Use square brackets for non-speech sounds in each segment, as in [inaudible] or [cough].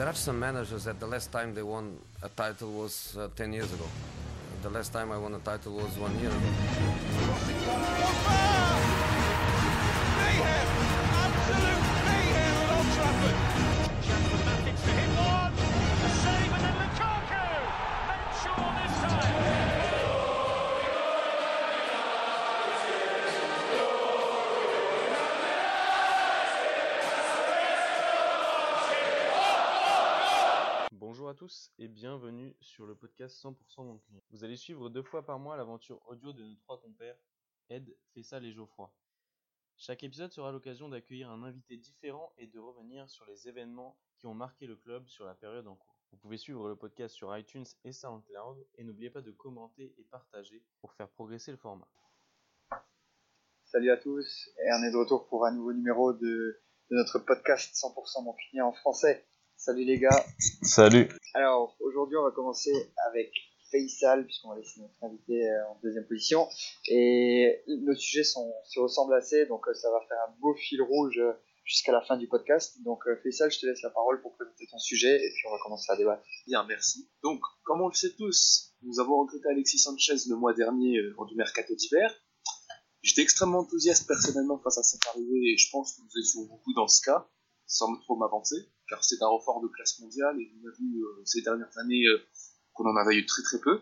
There are some managers that the last time they won a title was uh, 10 years ago. The last time I won a title was one year ago. Bienvenue sur le podcast 100% mon client. Vous allez suivre deux fois par mois l'aventure audio de nos trois compères, Ed, Fessal et Geoffroy. Chaque épisode sera l'occasion d'accueillir un invité différent et de revenir sur les événements qui ont marqué le club sur la période en cours. Vous pouvez suivre le podcast sur iTunes et SoundCloud et n'oubliez pas de commenter et partager pour faire progresser le format. Salut à tous, et on est de retour pour un nouveau numéro de, de notre podcast 100% mon client en français. Salut les gars. Salut Alors aujourd'hui on va commencer avec Faisal puisqu'on va laisser notre invité euh, en deuxième position et nos sujets sont, se ressemblent assez donc euh, ça va faire un beau fil rouge euh, jusqu'à la fin du podcast. Donc Faisal je te laisse la parole pour présenter ton sujet et puis on va commencer à débattre. Bien, merci. Donc, comme on le sait tous, nous avons recruté Alexis Sanchez le mois dernier lors du mercato d'hiver. J'étais extrêmement enthousiaste personnellement face à cette arrivée et je pense que nous étions beaucoup dans ce cas, sans trop m'avancer, car c'est un renfort de classe mondiale et on a vu euh, ces dernières années euh, qu'on en avait eu très très peu.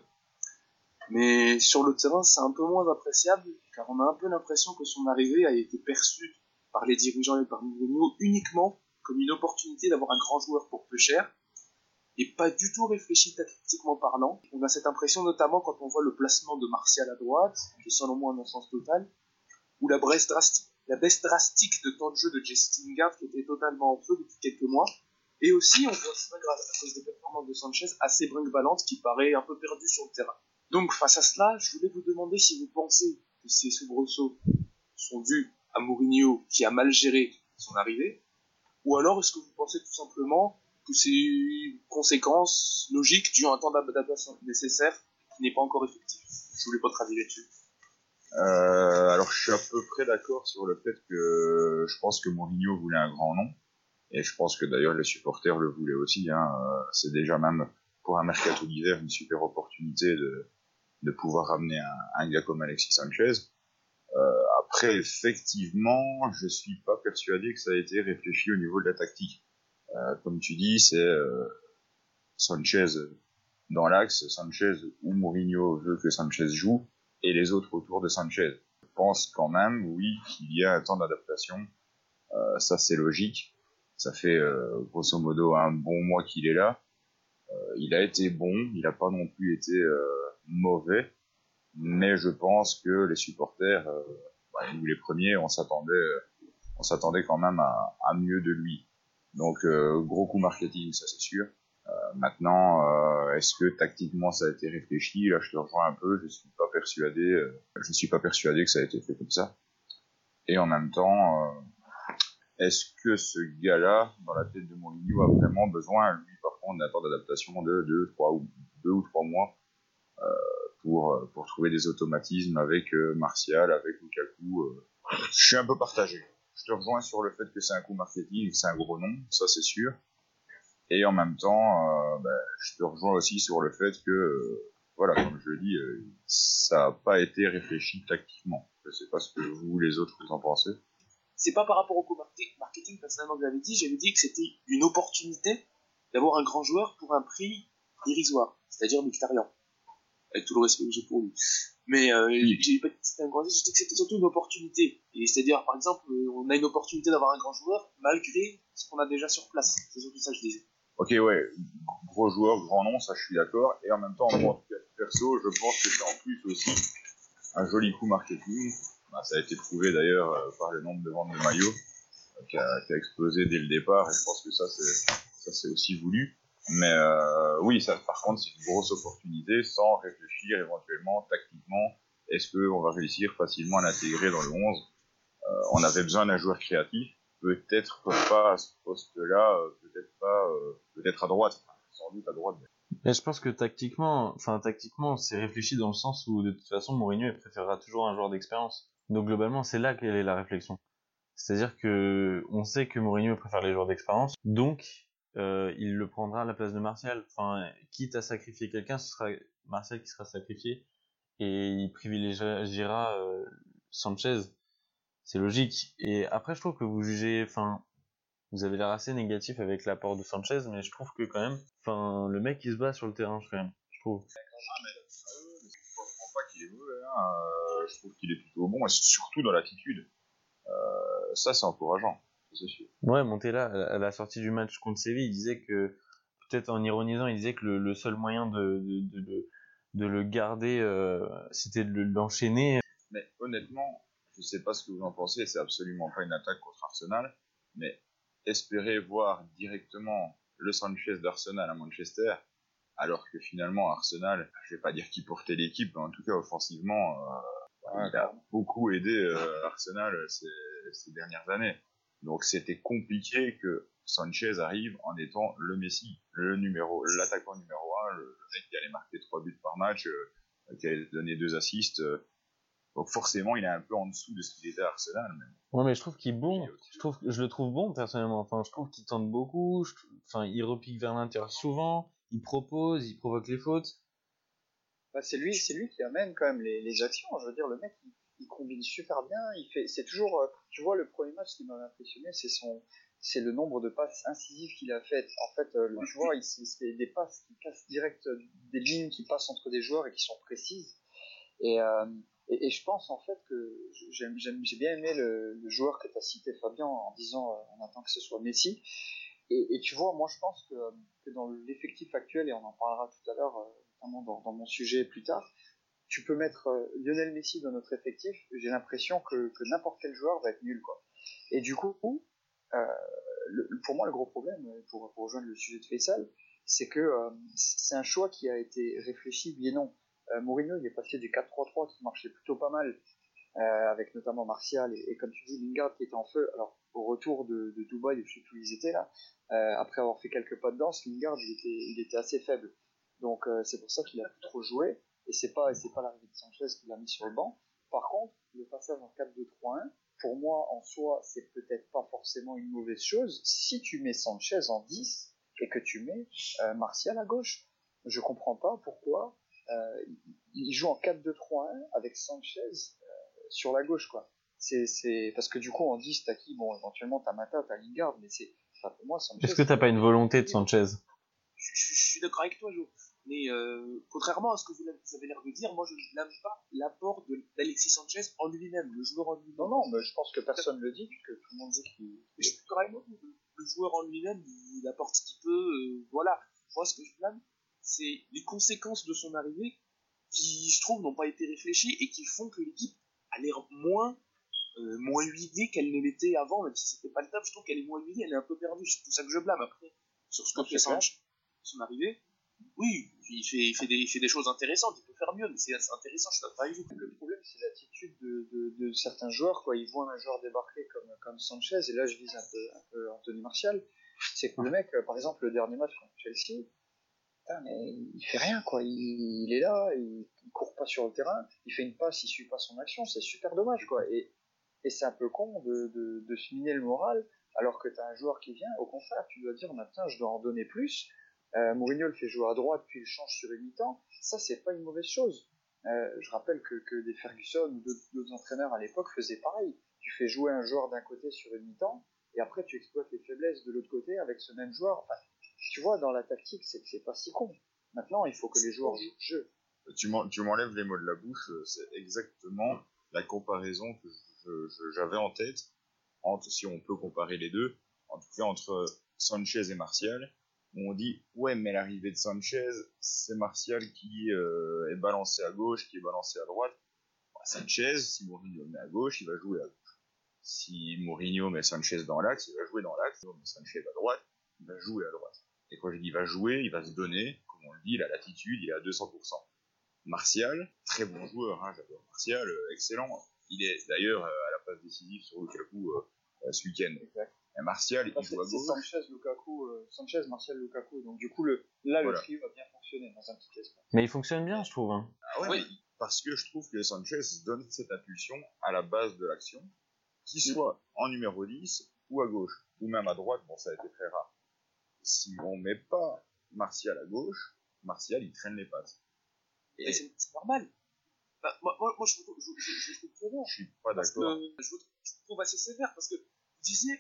Mais sur le terrain, c'est un peu moins appréciable, car on a un peu l'impression que son arrivée a été perçue par les dirigeants et par Mourinho uniquement comme une opportunité d'avoir un grand joueur pour peu cher, et pas du tout réfléchi tactiquement parlant. On a cette impression notamment quand on voit le placement de Martial à droite, qui est selon moi un non-sens total, ou la baisse drastique, la baisse drastique de temps de jeu de Jesse Lingard qui était totalement en feu depuis quelques mois. Et aussi, on voit ça grâce à cause des performances de Sanchez assez brinque-ballante qui paraît un peu perdu sur le terrain. Donc face à cela, je voulais vous demander si vous pensez que ces soubresauts sont dus à Mourinho qui a mal géré son arrivée, ou alors est-ce que vous pensez tout simplement que c'est une conséquence logique due à un temps d'adaptation nécessaire qui n'est pas encore effectif? Je voulais votre avis là-dessus. Euh, alors je suis à peu près d'accord sur le fait que je pense que Mourinho voulait un grand nom et je pense que d'ailleurs les supporters le voulaient aussi. Hein. Euh, C'est déjà même pour un mercato d'hiver une super opportunité de, de pouvoir ramener un, un gars comme Alexis Sanchez. Euh, après effectivement, je suis pas persuadé que ça a été réfléchi au niveau de la tactique. Euh, comme tu dis, c'est euh, Sanchez dans l'axe, Sanchez où Mourinho veut que Sanchez joue et les autres autour de Sanchez. Je pense quand même, oui, qu'il y a un temps d'adaptation. Euh, ça, c'est logique. Ça fait euh, grosso modo un bon mois qu'il est là. Euh, il a été bon, il n'a pas non plus été euh, mauvais, mais je pense que les supporters, euh, bah, nous les premiers, on s'attendait, on s'attendait quand même à, à mieux de lui. Donc euh, gros coup marketing, ça c'est sûr. Euh, maintenant, euh, est-ce que tactiquement ça a été réfléchi? Là, je te rejoins un peu. Je suis pas persuadé. euh, je suis pas persuadé que ça a été fait comme ça. Et en même temps, est-ce que ce gars-là, dans la tête de Mourinho, a vraiment besoin, lui, par contre, d'un temps d'adaptation de deux, trois ou deux ou trois mois pour pour trouver des automatismes avec Martial, avec Lukaku. Je suis un peu partagé. Je te rejoins sur le fait que c'est un coup marketing, c'est un gros nom, ça c'est sûr. Et en même temps, euh, ben, je te rejoins aussi sur le fait que, euh, voilà, comme je le dis, euh, ça n'a pas été réfléchi tactiquement. Je sais pas ce que vous, les autres, vous en pensez. C'est pas par rapport au co-marketing, marketing, personnellement, que j'avais dit, j'avais dit que c'était une opportunité d'avoir un grand joueur pour un prix dérisoire, c'est-à-dire Mkhitaryan. Avec tout le respect que j'ai pour lui. Mais euh, j'ai pas dit que c'était un grand joueur, j'ai dit que c'était surtout une opportunité. Et c'est-à-dire, par exemple, on a une opportunité d'avoir un grand joueur malgré ce qu'on a déjà sur place. C'est surtout ça que je disais. Ok, ouais, gros joueur, grand nom, ça je suis d'accord. Et en même temps, en tout perso, je pense que c'est en plus aussi un joli coup marketing. Bah, ça a été prouvé d'ailleurs euh, par le nombre de ventes de maillots euh, qui, a, qui a explosé dès le départ. Et je pense que ça, c'est ça c'est aussi voulu. Mais euh, oui, ça, par contre, c'est une grosse opportunité sans réfléchir éventuellement tactiquement. Est-ce qu'on va réussir facilement à l'intégrer dans le 11 Euh, On avait besoin d'un joueur créatif peut-être pas à ce poste-là, euh, peut-être pas, euh, peut-être à droite, sans doute à droite. mais- je pense que tactiquement, enfin tactiquement, c'est réfléchi dans le sens où de toute façon Mourinho préférera toujours un joueur d'expérience. Donc globalement, c'est là qu'elle est la réflexion. C'est-à-dire que on sait que Mourinho préfère les joueurs d'expérience, donc euh, il le prendra à la place de Martial. Enfin, quitte à sacrifier quelqu'un, ce sera Martial qui sera sacrifié et il privilégiera euh, Sanchez. C'est logique. Et après, je trouve que vous jugez, enfin, vous avez l'air assez négatif avec l'apport de Sanchez, mais je trouve que quand même, enfin, le mec il se bat sur le terrain, quand même, je trouve. Je pas qu'il est mauvais, hein. euh, je trouve qu'il est plutôt bon, et surtout dans l'attitude. Euh, ça, c'est encourageant, c'est sûr. Ouais, Montella, à la sortie du match contre Séville, il disait que, peut-être en ironisant, il disait que le, le seul moyen de, de, de, de, de le garder, euh, c'était de l'enchaîner. Mais honnêtement, je sais pas ce que vous en pensez, c'est absolument pas une attaque contre Arsenal, mais espérer voir directement le Sanchez d'Arsenal à Manchester, alors que finalement Arsenal, je vais pas dire qu'il portait l'équipe, mais en tout cas offensivement, euh, il a beaucoup aidé euh, Arsenal ces, ces dernières années. Donc c'était compliqué que Sanchez arrive en étant le Messi, le numéro, l'attaquant numéro un, le, le mec qui allait marquer trois buts par match, euh, qui allait donner deux assists. Euh. donc forcément, il est un peu en dessous de ce qu'il était à Arsenal. Mais Ouais, mais je trouve qu'il est bon. Je trouve, je le trouve bon personnellement. Enfin, je trouve qu'il tente beaucoup. je- Enfin, il repique vers l'intérieur souvent. Il propose, il provoque les fautes. Bah, c'est lui, c'est lui qui amène quand même les, les actions. Je veux dire, le mec, il, il combine super bien. Il fait, c'est toujours, euh, tu vois, le premier match qui m'a impressionné, c'est son, c'est le nombre de passes incisives qu'il a faites. En fait, euh, le- tu vois, il, se- c'est des passes qui cassent direct euh, des lignes qui passent entre des joueurs et qui sont précises. Et, euh, et, je pense en fait que j'ai bien aimé le, joueur que tu as cité, Fabien, en disant euh, on attend que ce soit Messi. Et, tu vois, moi je pense que, dans l'effectif actuel, et on en parlera tout à l'heure, euh, notamment dans, mon sujet plus tard, tu peux mettre euh, Lionel Messi dans notre effectif, j'ai l'impression que, n'importe quel joueur va être nul. Quoi. Et du coup, euh, pour moi, le gros problème, pour, rejoindre le sujet de Faisal, c'est que c'est un choix qui a été réfléchi, et non. Euh, Mourinho, il est passé du 4-3-3 qui marchait plutôt pas mal, euh, avec notamment Martial et, comme tu dis, Lingard qui était en feu. Alors, au retour de, Dubaï, je sais plus où ils étaient là, euh, après avoir fait quelques pas de danse, Lingard, il était, assez faible. Donc, c'est pour ça qu'il a plus trop joué, et c'est pas, pas l'arrivée de Sanchez qui l'a mis sur le banc. Par contre, le passage en 4-2-3-1, pour moi, en soi, c'est peut-être pas forcément une mauvaise chose si tu mets Sanchez en 10 et que tu mets Martial à gauche. Je comprends pas pourquoi il- il joue en 4-2-3-1 avec Sanchez euh, sur la gauche, quoi. C'est, c'est parce que du coup en 10 t'as qui bon éventuellement t'as Mata t'as Lingard mais c'est enfin, pour moi Sanchez Est-ce que t'as pas une volonté de Sanchez? Je, je- je suis d'accord avec toi, Jo. Mais euh, contrairement à ce que vous avez- l'air de dire, moi je ne blâme pas l'apport de- d'Alexis Sanchez en lui-même, le joueur en lui-même. non non mais je pense que personne le dit puisque tout le monde dit qu'il Mais je suis d'accord avec moi, le, joueur en lui-même, il, il apporte ce qu'il peut, euh, voilà. Moi ce que je blâme, c'est les conséquences de son arrivée qui, je trouve, n'ont pas été réfléchies et qui font que l'équipe a l'air moins, euh, moins huilée qu'elle ne l'était avant, même si c'était pas le top, je trouve qu'elle est moins huilée, elle est un peu perdue, c'est tout ça que je blâme après. Sur ce que Ah, fait c'est clair. Sanchez, son arrivée, oui, il fait, il, fait des, il fait des choses intéressantes, il peut faire mieux, mais c'est intéressant, je suis d'accord avec vous. Le problème, c'est l'attitude de, de, de certains joueurs. Quoi. Ils voient un joueur débarquer comme, comme Sanchez, et là, je vise un peu, un peu Anthony Martial. C'est que le mec, euh, par exemple, le dernier match contre Chelsea, mais il fait rien, quoi. Il, il est là, il, il court pas sur le terrain, il fait une passe, il suit pas son action. C'est super dommage, quoi. Et, et c'est un peu con de, de, de se miner le moral, alors que tu as un joueur qui vient. Au contraire, tu dois dire, tiens, je dois en donner plus. Euh, Mourinho le fait jouer à droite, puis il change sur une mi-temps. Ça, c'est pas une mauvaise chose. Euh, je rappelle que, que des Ferguson ou d'autres- entraîneurs à l'époque faisaient pareil. Tu fais jouer un joueur d'un côté sur une mi-temps, et après tu exploites les faiblesses de l'autre côté avec ce même joueur. Tu vois, dans la tactique, c'est c'est pas si con. Maintenant, il faut que les joueurs jouent le jeu. Tu m'en- tu m'enlèves les mots de la bouche, euh, c'est exactement la comparaison que j'avais en tête, entre, si on peut comparer les deux, en tout cas entre Sanchez et Martial. où On dit, ouais, mais l'arrivée de Sanchez, c'est Martial qui euh, est balancé à gauche, qui est balancé à droite. Bah, Sanchez, si Mourinho met à gauche, il va jouer à gauche. Si Mourinho met Sanchez dans l'axe, il va jouer dans l'axe. Si Sanchez à droite, il va jouer à droite. Et quand je dis il va jouer, il va se donner, comme on le dit, il a l'attitude, il est à 200%. Martial, très bon joueur, hein, j'adore Martial, euh, excellent. Il est d'ailleurs euh, à la passe décisive sur Lukaku euh, euh, ce week-end. Exact. Et Martial, il joue à gauche. Sanchez, Lukaku, euh, Sanchez, Martial, Lukaku. Donc du coup, le, là, Voilà. le trio a bien fonctionné dans un petit espace. Mais il fonctionne bien, je trouve. Hein. Ah ouais, Oui. mais parce que je trouve que Sanchez donne cette impulsion à la base de l'action, qu'il soit en numéro 10 ou à gauche, ou même à droite, bon ça a été très rare. Si on met pas Martial à gauche, Martial il traîne les pattes. Et c'est c'est normal. Enfin, moi, moi, moi, je, je, je, je, je trouve très bien. Je suis pas d'accord. je, vous- je vous trouve assez sévère parce que vous disiez,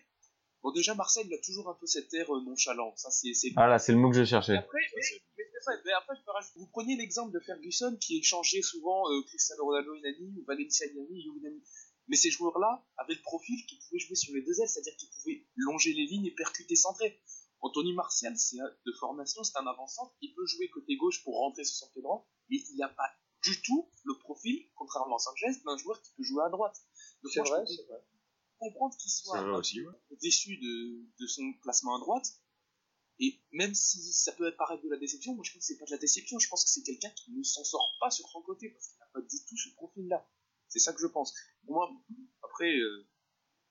bon déjà Marseille il a toujours un peu cet air euh, nonchalant, ça c'est Ah là, c'est le mot que je cherchais. après, mais, mais Stéphane, mais après, je peux rajouter- vous preniez l'exemple de Ferguson qui échangeait souvent euh, Cristiano Ronaldo Inani ou Valencia Inani. Mais ces joueurs-là avaient le profil qui pouvaient jouer sur les deux ailes, c'est-à-dire qu'ils pouvaient longer les lignes et percuter centré. Anthony Martial, c'est de formation, c'est un avant-centre, il peut jouer côté gauche pour rentrer sur son pied droit, mais il n'a pas du tout le profil, contrairement à Sanchez, d'un joueur qui peut jouer à droite. Donc moi, vrai, je vrai. comprendre qu'il soit un aussi, ouais. déçu de, de son placement à droite. Et même si ça peut paraître de la déception, moi je pense que c'est pas de la déception, je pense que c'est quelqu'un qui ne s'en sort pas sur son côté parce qu'il n'a pas du tout ce profil-là. C'est ça que je pense. Moi, après, euh,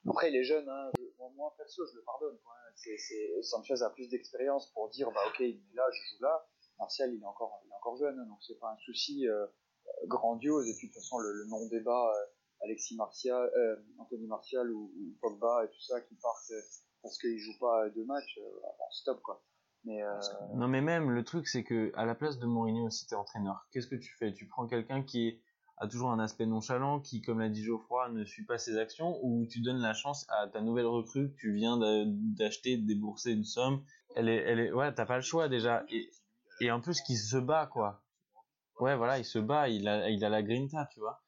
Après, il est jeune, hein. je- moi, moi, perso, je le pardonne. Quoi. Sanchez a plus d'expérience pour dire, bah ok, il est là, je joue là. Martial, il est encore, il est encore jeune, hein, donc c'est pas un souci euh, grandiose. Et puis, de toute façon, le, le non-débat, euh, Alexis Martial, euh, Anthony Martial ou, Pogba et tout ça, qui partent parce qu'ils jouent pas deux matchs, bon, stop, quoi. Non mais même le truc c'est que à la place de Mourinho si t'es entraîneur, qu'est-ce que tu fais? Tu prends quelqu'un qui est- a toujours un aspect nonchalant, qui comme l'a dit Geoffroy ne suit pas ses actions, ou tu donnes la chance à ta nouvelle recrue que tu viens d'a- d'acheter, de débourser une somme. Elle est, elle est, ouais, t'as pas le choix déjà. Et, et en plus qui se bat quoi. Ouais voilà, il se bat, il a, il a la grinta, tu vois.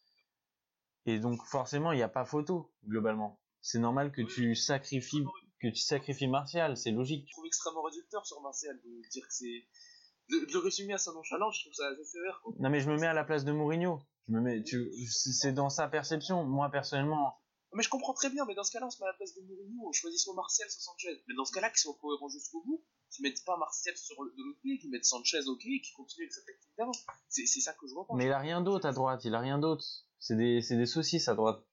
Et donc forcément il n'y a pas photo globalement. C'est normal que tu sacrifies, que tu sacrifies Martial, c'est logique. je trouve extrêmement réducteur sur Martial de dire que c'est. De, de le résumer à sa nonchalance, je trouve ça assez sévère. Quoi. Non mais je me mets à la place de Mourinho. Je me mets, tu, c'est dans sa perception. Moi personnellement, Mais je comprends très bien, mais dans ce cas-là, on se met à la place de Mourinho, on choisit soit Martial, soit Sanchez. Mais dans ce cas-là, qu'ils soient cohérents jusqu'au bout, qu'ils mettent pas Martial sur le, de l'autre pied, qu'ils mettent Sanchez au pied et qu'ils continuent avec sa technique d'avant. C'est c'est ça que je reproche. mais il a rien d'autre à droite. Il a rien d'autre. C'est des, c'est des saucisses à droite.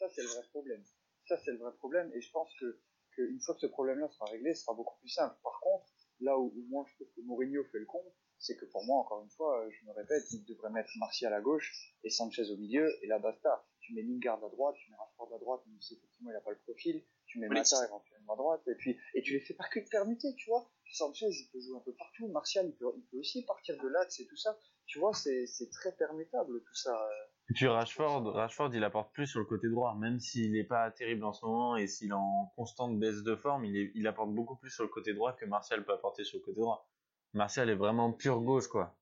Ça, c'est le vrai problème. Ça, c'est le vrai problème. Et je pense que, que une fois que ce problème-là sera réglé, ce sera beaucoup plus simple. Par contre, là où, où moi je trouve que Mourinho fait le con, c'est que pour moi, encore une fois, euh, je me répète, il devrait mettre Martial à gauche et Sanchez au milieu, et là basta. Tu mets Lingard à droite, tu mets Rashford à droite, même si effectivement il n'a pas le profil, tu mets Mata éventuellement à droite, et puis et tu les fais pas que permuter, tu vois. Sanchez, il peut jouer un peu partout, Martial, il peut, il peut aussi partir de l'axe et tout ça. Tu vois, c'est très permutable tout ça. euh. Et puis Rashford, Rashford, il apporte plus sur le côté droit, même s'il n'est pas terrible en ce moment et s'il est en constante baisse de forme, il, est, il apporte beaucoup plus sur le côté droit que Martial peut apporter sur le côté droit. Martial est vraiment pure gauche, quoi.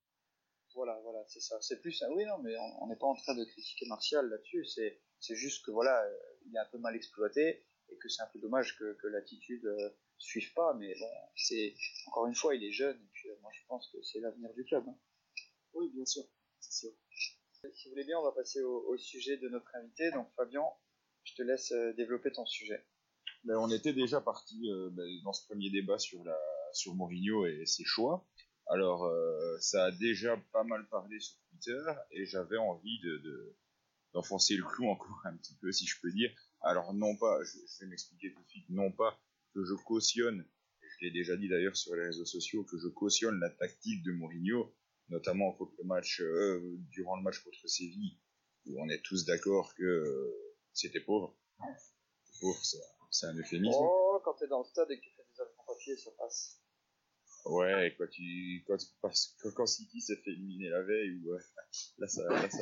Voilà, voilà, c'est ça. C'est plus, oui, non, mais on on n'est pas en train de critiquer Martial là-dessus. C'est, c'est juste que voilà, euh, il est un peu mal exploité et que c'est un peu dommage que, que l'attitude euh, suive pas. Mais bon, c'est encore une fois, il est jeune et puis euh, moi je pense que c'est l'avenir du club. hein. Oui, bien sûr. C'est sûr. Si vous voulez bien, on va passer au, au sujet de notre invité. Donc Fabien, je te laisse euh, développer ton sujet. Ben, on était déjà parti euh, ben, dans ce premier débat sur, la, sur Mourinho et ses choix. Alors, euh, ça a déjà pas mal parlé sur Twitter et j'avais envie de, de- d'enfoncer le clou encore un petit peu, si je peux dire. Alors, non pas, je, vais m'expliquer tout de suite, non pas que je cautionne, je l'ai déjà dit d'ailleurs sur les réseaux sociaux, que je cautionne la tactique de Mourinho, notamment contre le match, euh, durant le match contre Séville, où on est tous d'accord que c'était pauvre. Pauvre, c'est un euphémisme. Oh, quand t'es dans le stade et que tu fais des en papier, ça passe. Ouais, quand, tu, quand, parce que quand City s'est fait éliminer la veille, ou, euh, [laughs] là, ça, là, ça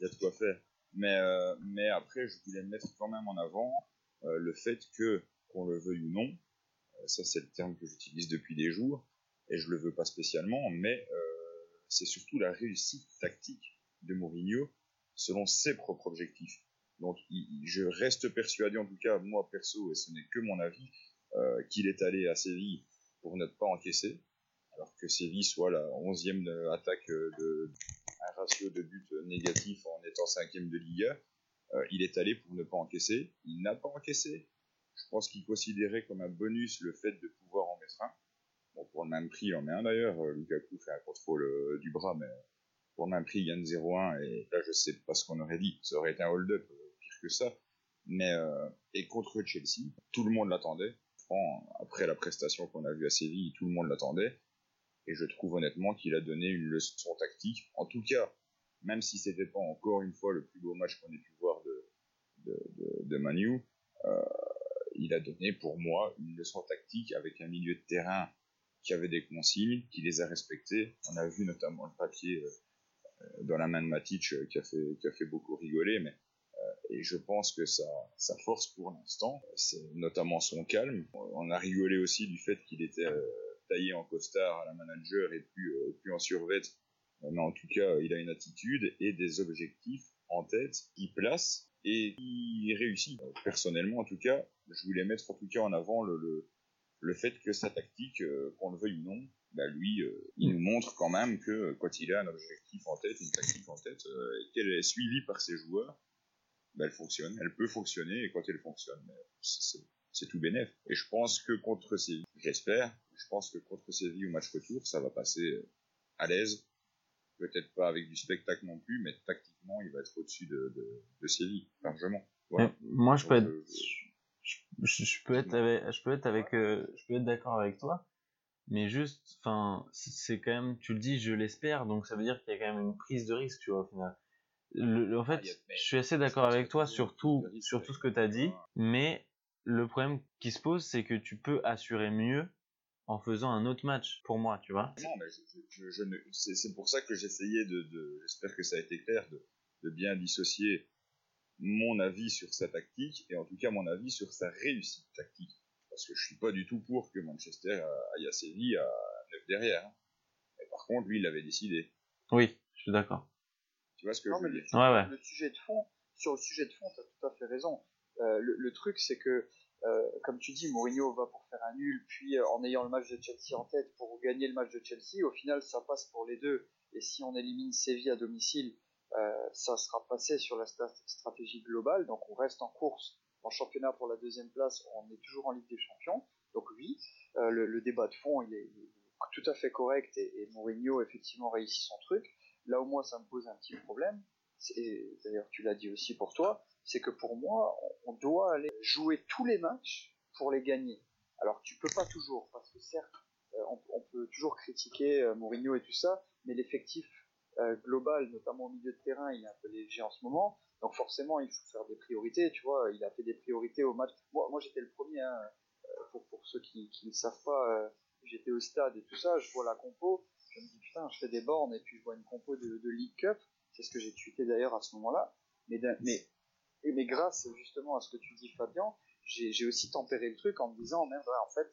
il y a de quoi faire. Mais, euh, mais après, je voulais mettre quand même en avant euh, le fait que, qu'on le veuille ou non, euh, ça c'est le terme que j'utilise depuis des jours, et je le veux pas spécialement, mais euh, c'est surtout la réussite tactique de Mourinho selon ses propres objectifs. Donc il- je reste persuadé, en tout cas moi perso, et ce n'est que mon avis, euh, qu'il est allé à Séville pour ne pas encaisser, alors que Séville soit la 11e de- attaque euh, de un ratio de buts négatif en étant 5e de Liga. Euh, il est allé pour ne pas encaisser, il n'a pas encaissé. Je pense qu'il considérait comme un bonus le fait de pouvoir en mettre un. Bon, pour le même prix, il en met un d'ailleurs. Euh, Lukaku fait un contrôle euh, du bras, mais pour le même prix, il gagne 0-1. Et là, je sais pas ce qu'on aurait dit. Ça aurait été un hold-up, euh, pire que ça. Mais, euh, et contre Chelsea, tout le monde l'attendait. Après la prestation qu'on a vue à Séville, tout le monde l'attendait. Et je trouve honnêtement qu'il a donné une leçon tactique. En tout cas, même si c'était pas encore une fois le plus beau match qu'on ait pu voir de, de, de, Manu, euh, il a donné pour moi une leçon tactique avec un milieu de terrain qui avait des consignes, qui les a respectées. On a vu notamment le papier euh, dans la main de Matic euh, qui, a fait, qui a fait beaucoup rigoler, mais et je pense que sa, force pour l'instant, c'est notamment son calme. On a rigolé aussi du fait qu'il était euh, taillé en costard à la manager et plus, euh, en survêt. Euh, Mais en tout cas, il a une attitude et des objectifs en tête qu'il place et il réussit. Euh, Personnellement, en tout cas, je voulais mettre en tout cas en avant le, fait que sa tactique, euh, qu'on le veuille ou non, bah lui, euh, il nous montre quand même que euh, quand il a un objectif en tête, une tactique en tête, euh, qu'elle est suivie par ses joueurs, bah, elle fonctionne, elle peut fonctionner, et quand elle fonctionne, c'est tout bénef. Et je pense que contre Séville, j'espère, je pense que contre Séville au match retour, ça va passer euh, à l'aise. Peut-être pas avec du spectacle non plus, mais tactiquement, il va être au-dessus de, de, de Séville, largement. Voilà. Moi, je peux être, euh, je, peux être avec, je peux être avec, euh, je peux être d'accord avec toi, mais juste, enfin, c'est quand même, tu le dis, je l'espère, donc ça veut dire qu'il y a quand même une prise de risque, tu vois, au final. Le- en fait, Ah, je suis assez d'accord avec toi sur tout, sur tout ce que tu as dit, mais le problème qui se pose, c'est que tu peux assurer mieux en faisant un autre match, pour moi, tu vois. Non, mais je, je- je- je ne, c'est, pour ça que j'essayais de, de, j'espère que ça a été clair, de, de bien dissocier mon avis sur sa tactique et en tout cas mon avis sur sa réussite tactique. Parce que je suis pas du tout pour que Manchester aille à Séville à 9 derrière. hein. Mais par contre, lui, il l'avait décidé. Oui, je suis d'accord. Tu vois ce que Non, je le, dire? Ouais, ouais. le sujet de fond, sur le sujet de fond, tu as tout à fait raison. Euh, le, le truc, c'est que, euh, comme tu dis, Mourinho va pour faire un nul, puis euh, en ayant le match de Chelsea en tête pour gagner le match de Chelsea, au final, ça passe pour les deux. Et si on élimine Séville à domicile, euh, ça sera passé sur la stratégie globale. Donc on reste en course en championnat pour la deuxième place, on est toujours en Ligue des Champions. Donc oui, euh, le, le débat de fond, il est, il est tout à fait correct et, et Mourinho effectivement réussit son truc. Là où moi ça me pose un petit problème, d'ailleurs tu l'as dit aussi pour toi, c'est que pour moi on, doit aller jouer tous les matchs pour les gagner. Alors tu peux pas toujours, parce que certes euh, on, peut toujours critiquer euh, Mourinho et tout ça, mais l'effectif euh, global, notamment au milieu de terrain, il est un peu léger en ce moment. Donc forcément, il faut faire des priorités, tu vois. Il a fait des priorités au match. Moi, j'étais le premier, hein, pour, pour ceux qui ne savent pas, j'étais au stade et tout ça, je vois la compo, je me dis putain, je fais des bornes et puis je vois une compo de, League Cup. C'est ce que j'ai tweeté d'ailleurs à ce moment-là. Mais, grâce justement à ce que tu dis, Fabien, j'ai aussi tempéré le truc en me disant merde, en fait,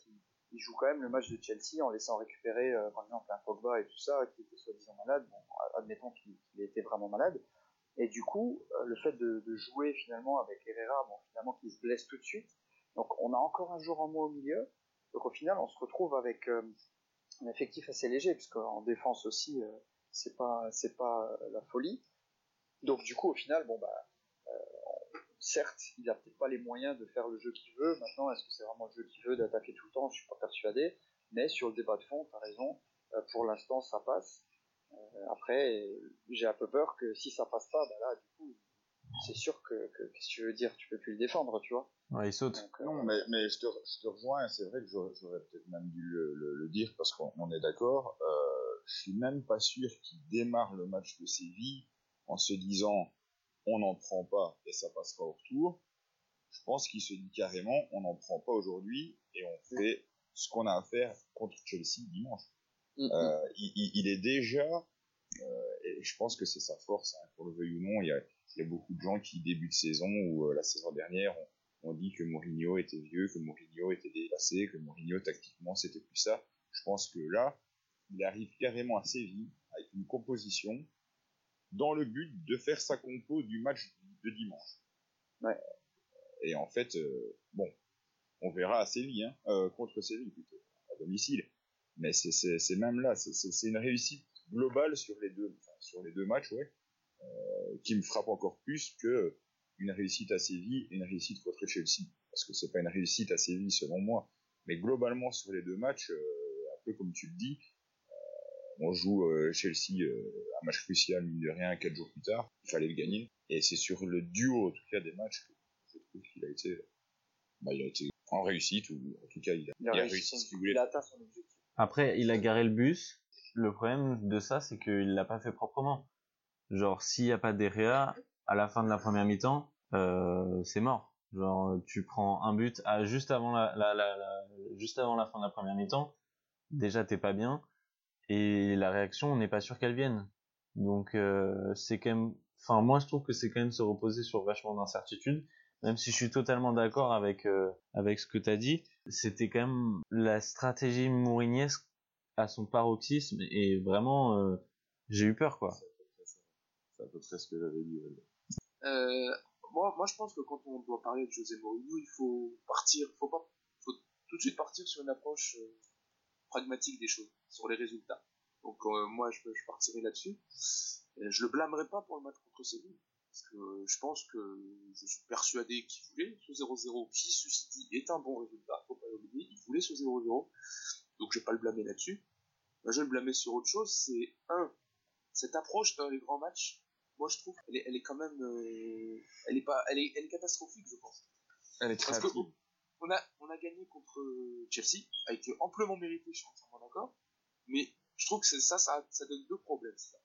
il, joue quand même le match de Chelsea en laissant récupérer, euh, par exemple, un Pogba et tout ça, qui était soi-disant malade. Bon, admettons qu'il était vraiment malade. Et du coup, euh, le fait de, de jouer finalement avec Herrera, bon, finalement, qui se blesse tout de suite. Donc, on a encore un jour en moins au milieu. Donc, au final, on se retrouve avec euh, un effectif assez léger, puisqu'en défense aussi, euh, c'est pas, c'est pas euh, la folie. Donc, du coup, au final, bon, bah, euh, certes, il a peut-être pas les moyens de faire le jeu qu'il veut. Maintenant, est-ce que c'est vraiment le jeu qu'il veut d'attaquer tout le temps? Je suis pas persuadé. Mais sur le débat de fond, tu as raison. Pour l'instant, ça passe. Après, j'ai un peu peur que si ça passe pas, bah là, du coup, c'est sûr que, que qu'est-ce que tu veux dire? Tu peux plus le défendre, tu vois? Ouais, il saute. Donc, euh, Non, mais, mais je, te, je te rejoins, et c'est vrai que j'aurais j'aurais peut-être même dû le, le- le dire parce qu'on on est d'accord. Euh, je suis même pas sûr qu'il démarre le match de Séville en se disant on n'en prend pas et ça passera au retour. Je pense qu'il se dit carrément on n'en prend pas aujourd'hui et on fait ce qu'on a à faire contre Chelsea dimanche. mm, mm. Euh, il, il- il est déjà, euh, et je pense que c'est sa force, hein, pour le veuille ou non, il y a, il y a beaucoup de gens qui, début de saison ou euh, la saison dernière, ont, ont dit que Mourinho était vieux, que Mourinho était dépassé, que Mourinho, tactiquement, c'était plus ça. Je pense que là, il arrive carrément à Séville avec une composition dans le but de faire sa compo du match de dimanche. Ouais. Et en fait, euh, bon, on verra à Séville, hein, euh, contre Séville plutôt, à domicile. Mais c'est- même là, c'est- une réussite globale sur les deux, enfin, sur les deux matchs, ouais, euh, qui me frappe encore plus que une réussite à Séville et une réussite contre Chelsea. Parce que c'est pas une réussite à Séville selon moi, mais globalement sur les deux matchs, euh, un peu comme tu le dis, euh, on joue euh, Chelsea euh, un match crucial mine de rien quatre jours plus tard, il fallait le gagner. Et c'est sur le duo en tout cas des matchs que je trouve qu'il a été, bah, il a été en réussite ou en tout cas il a, il a il a réussi ce qu'il voulait. il a atteint son objectif. Après, il a garé le bus. Le problème de ça, c'est qu'il l'a pas fait proprement. Genre, s'il y a pas d'Erea, à la fin de la première mi-temps, euh, c'est mort. Genre, tu prends un but à, juste avant la, la, la, la- juste avant la fin de la première mi-temps. Déjà, t'es pas bien. Et la réaction, on n'est pas sûr qu'elle vienne. Donc, euh, c'est quand même, enfin, moi, je trouve que c'est quand même se reposer sur vachement d'incertitudes. Même si je suis totalement d'accord avec, euh, avec ce que t'as dit. C'était quand même la stratégie mourignesque à son paroxysme et vraiment, euh, j'ai eu peur, quoi. C'est à peu près ce que j'avais dit. Euh, moi, moi, je pense que quand on doit parler de José Mourinho, il faut partir, faut pas, faut tout de suite partir sur une approche euh, pragmatique des choses, sur les résultats. Donc euh, moi, je, partirai là-dessus. Je le blâmerai pas pour le match contre Séville, parce que je pense que je suis persuadé qu'il voulait ce 0-0, qui ceci dit est un bon résultat, faut pas l'oublier, il voulait ce 0-0, donc je vais pas le blâmer là-dessus. Moi, je vais le blâmer sur autre chose, c'est un, cette approche dans les grands matchs, moi je trouve qu'elle est, elle est quand même, euh, elle est pas, elle est, elle est catastrophique, je pense. Elle est Parce que on a, on a gagné contre Chelsea, a été amplement mérité, je suis entièrement d'accord. Mais je trouve que ça, ça, ça donne deux problèmes. ça.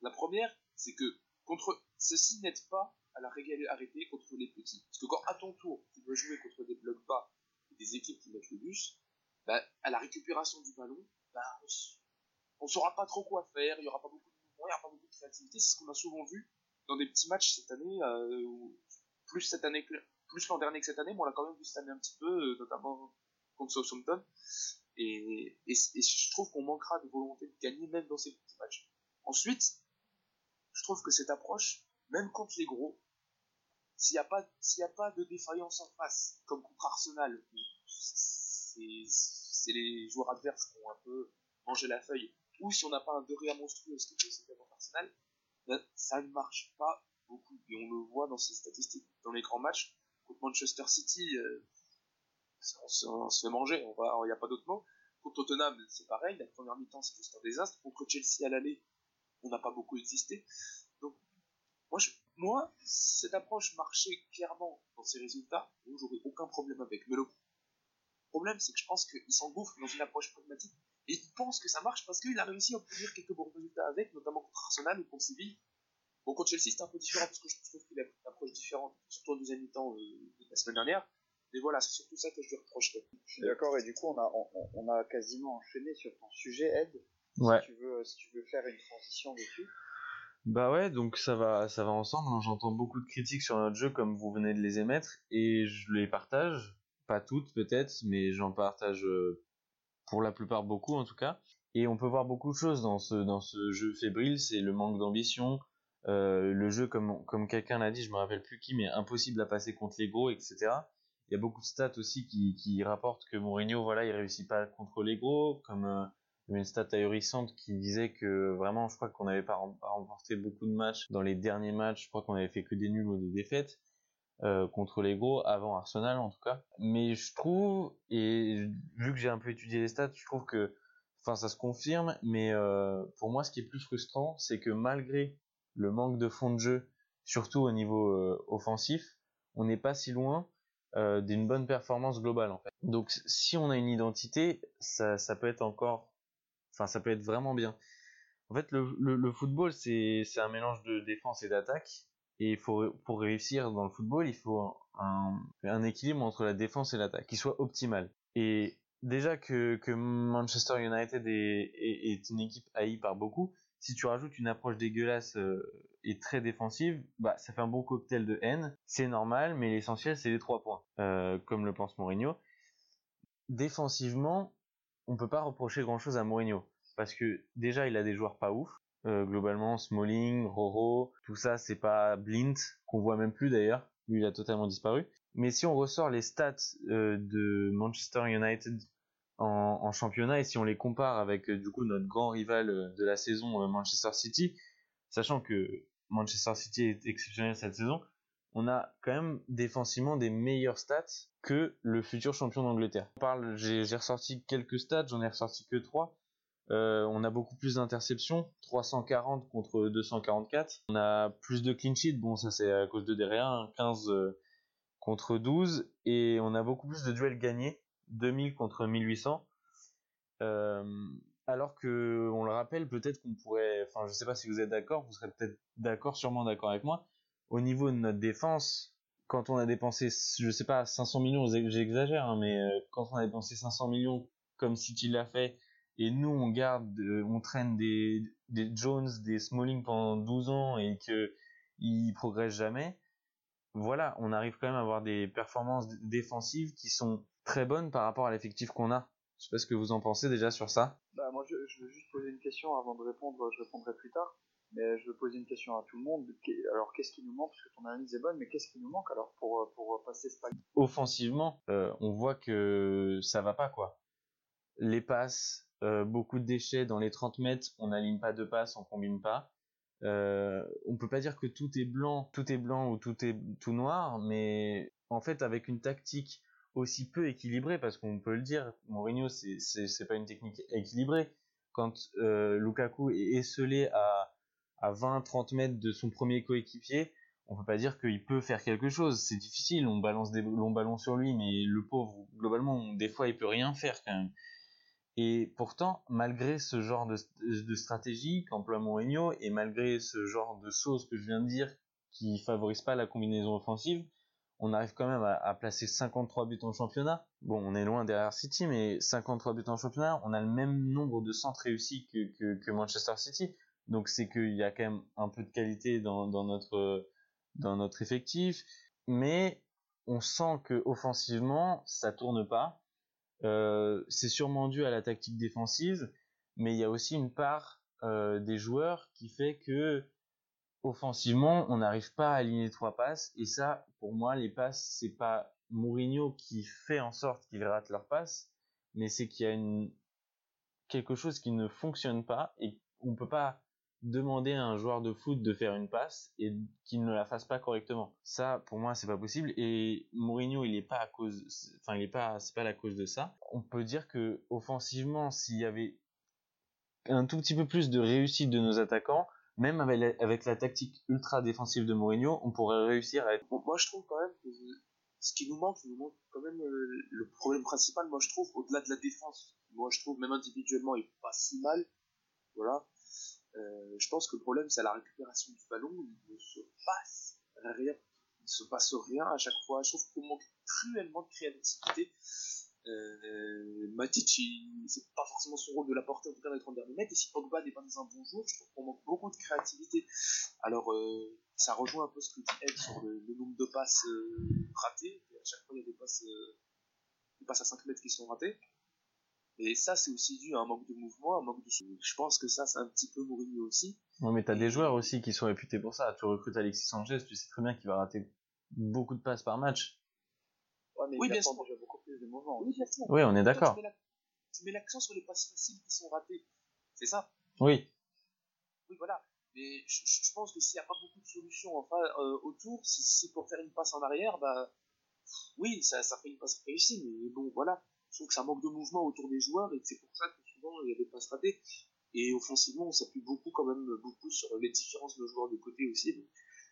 La première, c'est que contre ceci n'aide pas à la régularité contre les petits. Parce que quand à ton tour, tu dois jouer contre des blocs bas et des équipes qui mettent le bus, bah, à la récupération du ballon, bah, on, on saura pas trop quoi faire, il y aura pas beaucoup de y aura pas beaucoup de créativité. C'est ce qu'on a souvent vu dans des petits matchs cette année, euh, plus cette année que plus l'an dernier que cette année, mais on l'a quand même vu cette année un petit peu, euh, notamment contre Southampton. Et, je trouve qu'on manquera de volonté de gagner même dans ces petits matchs. Ensuite, je trouve que cette approche, même contre les gros, s'il n'y a pas, a pas de défaillance en face, comme contre Arsenal, c'est les joueurs adverses qui ont un peu mangé la feuille, ou si on n'a pas un Gea monstrueux, ce qui est possible contre Arsenal, ça ne marche pas beaucoup. Et on le voit dans ces statistiques. Dans les grands matchs, contre Manchester City, euh, on, se, fait manger, il n'y a pas d'autre mot. Contre Tottenham, c'est pareil, la première mi-temps, c'est juste un désastre. Contre Chelsea à l'aller, on n'a pas beaucoup existé. Donc, moi, cette approche marchait clairement dans ses résultats, donc j'aurais aucun problème avec. Mais le problème, c'est que je pense qu'il s'engouffre dans une approche pragmatique et il pense que ça marche parce qu'il a réussi à obtenir quelques bons résultats avec, notamment contre Arsenal ou contre Séville. Bon, contre Chelsea, c'était un peu différent parce que je trouve qu'il a une approche différente, surtout en deuxième mi-temps euh, la semaine dernière. Mais voilà, c'est surtout ça que je lui reprocherais. Je suis d'accord, et du coup, on a, on, on a quasiment enchaîné sur ton sujet, Ed. Ouais. Si tu veux, si tu veux faire une transition dessus. Bah ouais, donc ça va, ça va ensemble. J'entends beaucoup de critiques sur notre jeu comme vous venez de les émettre et je les partage. Pas toutes peut-être, mais j'en partage euh, pour la plupart beaucoup en tout cas. Et on peut voir beaucoup de choses dans ce, dans ce jeu fébrile. C'est le manque d'ambition, euh, le jeu comme, comme quelqu'un l'a dit, je me rappelle plus qui, mais impossible à passer contre les gros, etc. Il y a beaucoup de stats aussi qui, qui rapportent que Mourinho, voilà, il réussit pas contre les gros, comme euh, une stat ahurissante qui disait que vraiment, je crois qu'on n'avait pas remporté beaucoup de matchs dans les derniers matchs. Je crois qu'on avait fait que des nuls ou des défaites euh, contre les gros avant Arsenal en tout cas. Mais je trouve et vu que j'ai un peu étudié les stats, je trouve que, enfin, ça se confirme. Mais euh, pour moi, ce qui est plus frustrant, c'est que malgré le manque de fond de jeu, surtout au niveau euh, offensif, on n'est pas si loin euh, d'une bonne performance globale en fait. Donc si on a une identité, ça, ça peut être encore, enfin ça peut être vraiment bien. En fait, le, le, le football c'est c'est un mélange de défense et d'attaque. Et faut pour réussir dans le football, il faut un, équilibre entre la défense et l'attaque qui soit optimal. Et déjà que, Manchester United est, une équipe haïe par beaucoup, si tu rajoutes une approche dégueulasse euh, et très défensive, bah ça fait un bon cocktail de haine. C'est normal, mais l'essentiel c'est les trois points, euh, comme le pense Mourinho. Défensivement, on peut pas reprocher grand chose à Mourinho parce que déjà il a des joueurs pas ouf. Euh, globalement, Smalling, Roro, tout ça c'est pas Blint qu'on voit même plus d'ailleurs. Lui il a totalement disparu. Mais si on ressort les stats euh, de Manchester United en, en championnat et si on les compare avec euh, du coup notre grand rival de la saison Manchester City, sachant que Manchester City est exceptionnel cette saison, on a quand même défensivement des meilleures stats que le futur champion d'Angleterre. J'ai ressorti quelques stats, j'en ai ressorti que trois. Euh, on a beaucoup plus d'interceptions, 340 contre 244. On a plus de clean bon ça c'est à cause de hein, 15 euh, contre 12, et on a beaucoup plus de duels gagnés, 2000 contre 1800. Euh, alors que, on le rappelle, peut-être qu'on pourrait, enfin je sais pas si vous êtes d'accord, vous serez peut-être d'accord, sûrement d'accord avec moi, au niveau de notre défense, quand on a dépensé, je sais pas, 500 millions, j'exagère, hein, mais quand on a dépensé 500 millions comme City l'a fait, et nous on garde, euh, on traîne des, des Jones, des Smalling pendant 12 ans et que ils progressent jamais, voilà, on arrive quand même à avoir des performances défensives qui sont très bonnes par rapport à l'effectif qu'on a. Je sais pas ce que vous en pensez déjà sur ça. Bah, moi, je, je, veux juste poser une question avant de répondre. Je répondrai plus tard. Mais je veux poser une question à tout le monde. Alors, qu'est-ce qui nous manque? Parce que ton analyse est bonne, mais qu'est-ce qui nous manque alors pour, pour passer ce palier Offensivement, euh, on voit que ça va pas, quoi. Les passes, euh, beaucoup de déchets dans les 30 mètres, on n'aligne pas de passes, on combine pas. Euh, on peut pas dire que tout est blanc, tout est blanc ou tout est tout noir, mais en fait, avec une tactique aussi peu équilibrée, parce qu'on peut le dire, Mourinho, c'est, c'est, pas une technique équilibrée. Quand euh, Lukaku est esselé à à 20-30 mètres de son premier coéquipier, on peut pas dire qu'il peut faire quelque chose. C'est difficile, on balance des longs ballons sur lui, mais le pauvre, globalement, des fois, il peut rien faire quand même. Et pourtant, malgré ce genre de, stratégie qu'emploie Mourinho, et malgré ce genre de choses que je viens de dire, qui favorise pas la combinaison offensive, on arrive quand même à, placer 53 buts en championnat. Bon, on est loin derrière City, mais 53 buts en championnat, on a le même nombre de centres réussis que, que Manchester City. Donc c'est qu'il y a quand même un peu de qualité dans, notre dans notre effectif, mais on sent que offensivement ça tourne pas. Euh, c'est sûrement dû à la tactique défensive, mais il y a aussi une part euh, des joueurs qui fait que offensivement on n'arrive pas à aligner trois passes. Et ça pour moi les passes c'est pas Mourinho qui fait en sorte qu'ils ratent leurs passes, mais c'est qu'il y a une quelque chose qui ne fonctionne pas et on peut pas demander à un joueur de foot de faire une passe et qu'il ne la fasse pas correctement. Ça, pour moi, c'est pas possible. Et Mourinho, il est pas à cause, enfin, il est pas, c'est pas la cause de ça. On peut dire que offensivement, s'il y avait un tout petit peu plus de réussite de nos attaquants, même avec la, avec la tactique ultra défensive de Mourinho, on pourrait réussir à être. moi, je trouve quand même que ce qui nous manque, nous manque quand même euh, le problème principal. Moi, je trouve, au-delà de la défense, moi, je trouve même individuellement, il pas si mal. Voilà euh, je pense que le problème, c'est la récupération du ballon. Il ne se passe rien. Il ne se passe rien à chaque fois. Je trouve qu'on manque cruellement de créativité. Euh, Matic, c'est pas forcément son rôle de la porter en tout cas d'être en dernier mètre. Et si Pogba n'est pas dans un bon jour, je trouve qu'on manque beaucoup de créativité. Alors, euh, ça rejoint un peu ce que dit Ed sur le, nombre de passes euh, ratées. à chaque fois, il y a des passes, des passes à 5 mètres qui sont ratées. Et ça, c'est aussi dû à un manque de mouvement, un manque de... Je pense que ça, c'est un petit peu Mourinho aussi. Non, mais t'as des joueurs aussi qui sont réputés pour ça. Tu recrutes Alexis Sanchez, tu sais très bien qu'il va rater beaucoup de passes par match. Ouais, mais oui, bien sûr. beaucoup plus de mouvement. Oui, bien sûr. Oui, on est d'accord. Tu mets l'accent sur les passes faciles qui sont ratées. C'est ça? Oui. Oui, voilà. Mais je, pense que s'il n'y a pas beaucoup de solutions enfin, euh, autour, si c'est pour faire une passe en arrière, bah oui, ça, ça fait une passe réussie, mais bon, voilà je trouve que ça manque de mouvement autour des joueurs et c'est pour ça que souvent il y a des passes ratées. Et offensivement, on s'appuie beaucoup quand même beaucoup sur les différences de joueurs de côté aussi.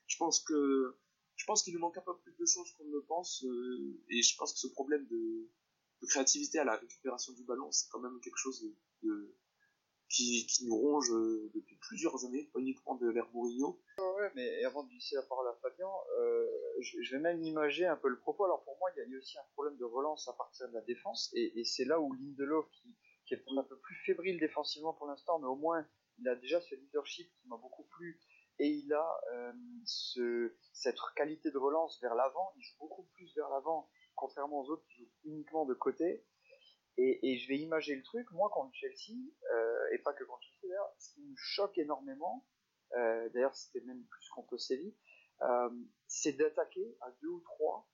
je pense que je pense qu'il nous manque un peu plus de choses qu'on ne le pense euh, et je pense que ce problème de, créativité à la récupération du ballon, c'est quand même quelque chose de, qui, nous ronge euh, depuis plusieurs années, pas uniquement de l'ère Mourinho. Ouais, mais avant de laisser la parole à Fabien, euh, je, vais même imager un peu le propos. Alors pour moi, il y a aussi un problème de relance à partir de la défense, et, c'est là où Lindelof, qui, est un peu plus fébrile défensivement pour l'instant, mais au moins il a déjà ce leadership qui m'a beaucoup plu, et il a euh, ce, cette qualité de relance vers l'avant, il joue beaucoup plus vers l'avant, contrairement aux autres qui jouent uniquement de côté. Et, je vais imager le truc, moi contre Chelsea, euh, et pas que contre Chelsea d'ailleurs, ce qui me choque énormément, euh, d'ailleurs c'était même plus contre Séville, euh, c'est d'attaquer à deux ou trois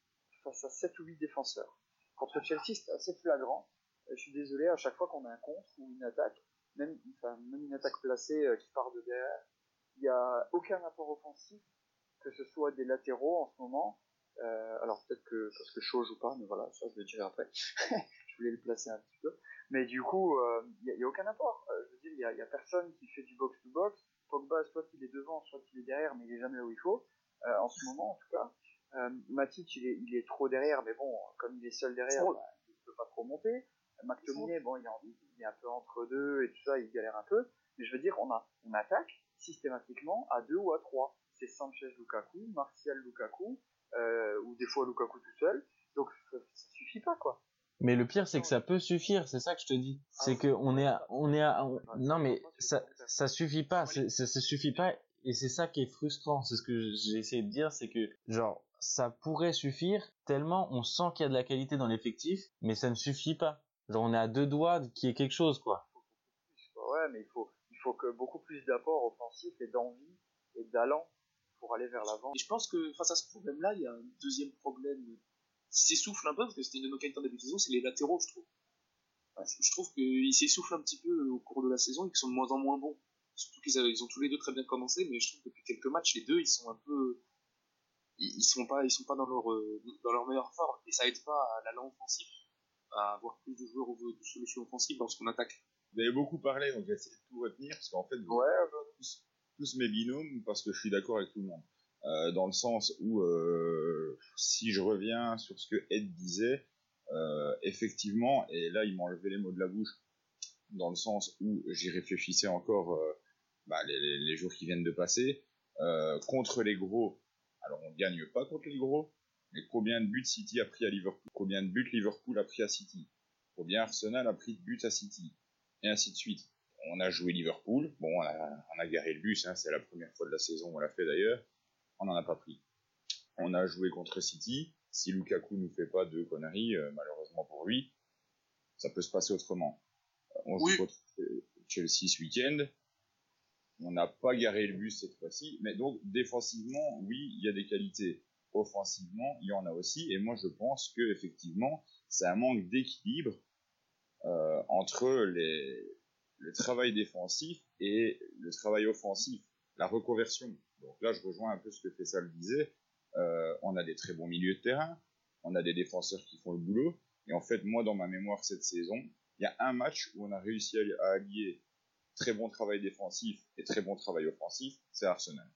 face à sept ou huit défenseurs. Contre Chelsea c'était assez flagrant, je suis désolé, à chaque fois qu'on a un contre ou une attaque, même, enfin, même une attaque placée qui part de derrière, il n'y a aucun apport offensif, que ce soit des latéraux en ce moment, alors peut-être que parce que chaud joue pas, mais voilà, ça je le dirai après. [laughs] je voulais le placer un petit peu. Mais du coup, il euh, n'y a, aucun apport. Euh, je veux dire, il n'y a, personne qui fait du box-to-box. Pogba, soit il est devant, soit il est derrière, mais il est jamais là où il faut. Euh, en ce moment, en tout cas. Matic, il est, il est trop derrière, mais bon, comme il est seul derrière, bah, il ne peut pas trop monter. McTominay, bon, il est, il est, un peu entre deux et tout ça, il galère un peu. Mais je veux dire, on, a, on attaque systématiquement à deux ou à trois. C'est Sanchez Lukaku, Martial Lukaku, euh, ou des fois Lukaku tout seul. Donc ça, ça suffit pas quoi. Mais le pire, c'est que ça peut suffire, c'est ça que je te dis. C'est que on est à, on est à, on- non mais ça, ça suffit pas, ça, ça suffit pas, et c'est ça qui est frustrant. C'est ce que j'ai essayé de dire, c'est que genre ça pourrait suffire tellement on sent qu'il y a de la qualité dans l'effectif, mais ça ne suffit pas. Genre on est à deux doigts qu'il y ait quelque chose quoi. Ouais, mais il faut, il faut que beaucoup plus d'apports offensifs et d'envie et d'allant pour aller vers l'avant. Et je pense que face à ce problème-là, il y a un deuxième problème qui s'essouffle un peu, parce que c'était une de nos qualités en début de saison, c'est les latéraux, je trouve. Ouais, je je trouve qu'ils s'essoufflent un petit peu au cours de la saison et qu'ils sont de moins en moins bons. Surtout qu'ils ils ont tous les deux très bien commencé, mais je trouve que depuis quelques matchs, les deux, ils sont un peu, ils, ils sont pas, ils sont pas dans leur, euh, dans leur meilleure forme. Et ça aide pas à l'allant offensif, à avoir plus de joueurs ou de solutions offensives lorsqu'on attaque. Vous avez beaucoup parlé, donc j'ai essayé de tout retenir, parce qu'en fait, vous Ouais, tous, tous mes binômes, parce que je suis d'accord avec tout le monde. Euh, dans le sens où, euh, si je reviens sur ce que Ed disait, euh, effectivement, et là il m'a enlevé les mots de la bouche, dans le sens où j'y réfléchissais encore euh, bah, les, les- jours qui viennent de passer, euh, contre les gros, alors on gagne pas contre les gros, mais combien de buts City a pris à Liverpool? Combien de buts Liverpool a pris à City? Combien Arsenal a pris de buts à City? Et ainsi de suite. On a joué Liverpool, bon, on a, on a garé le bus, hein, c'est la première fois de la saison on l'a fait d'ailleurs, on n'en a pas pris. On a joué contre City, si Lukaku nous fait pas de conneries, euh, malheureusement pour lui, ça peut se passer autrement. Euh, On joue Oui. contre euh, Chelsea ce week-end, on n'a pas garé le bus cette fois-ci, mais donc défensivement, oui, il y a des qualités. Offensivement, il y en a aussi, et moi je pense que effectivement, c'est un manque d'équilibre euh, entre les, le travail défensif et le travail offensif, la reconversion. Donc là, je rejoins un peu ce que Fessal disait. Euh, on a des très bons milieux de terrain, on a des défenseurs qui font le boulot, et en fait, moi, dans ma mémoire cette saison, il y a un match où on a réussi à, allier très bon travail défensif et très bon travail offensif, c'est Arsenal.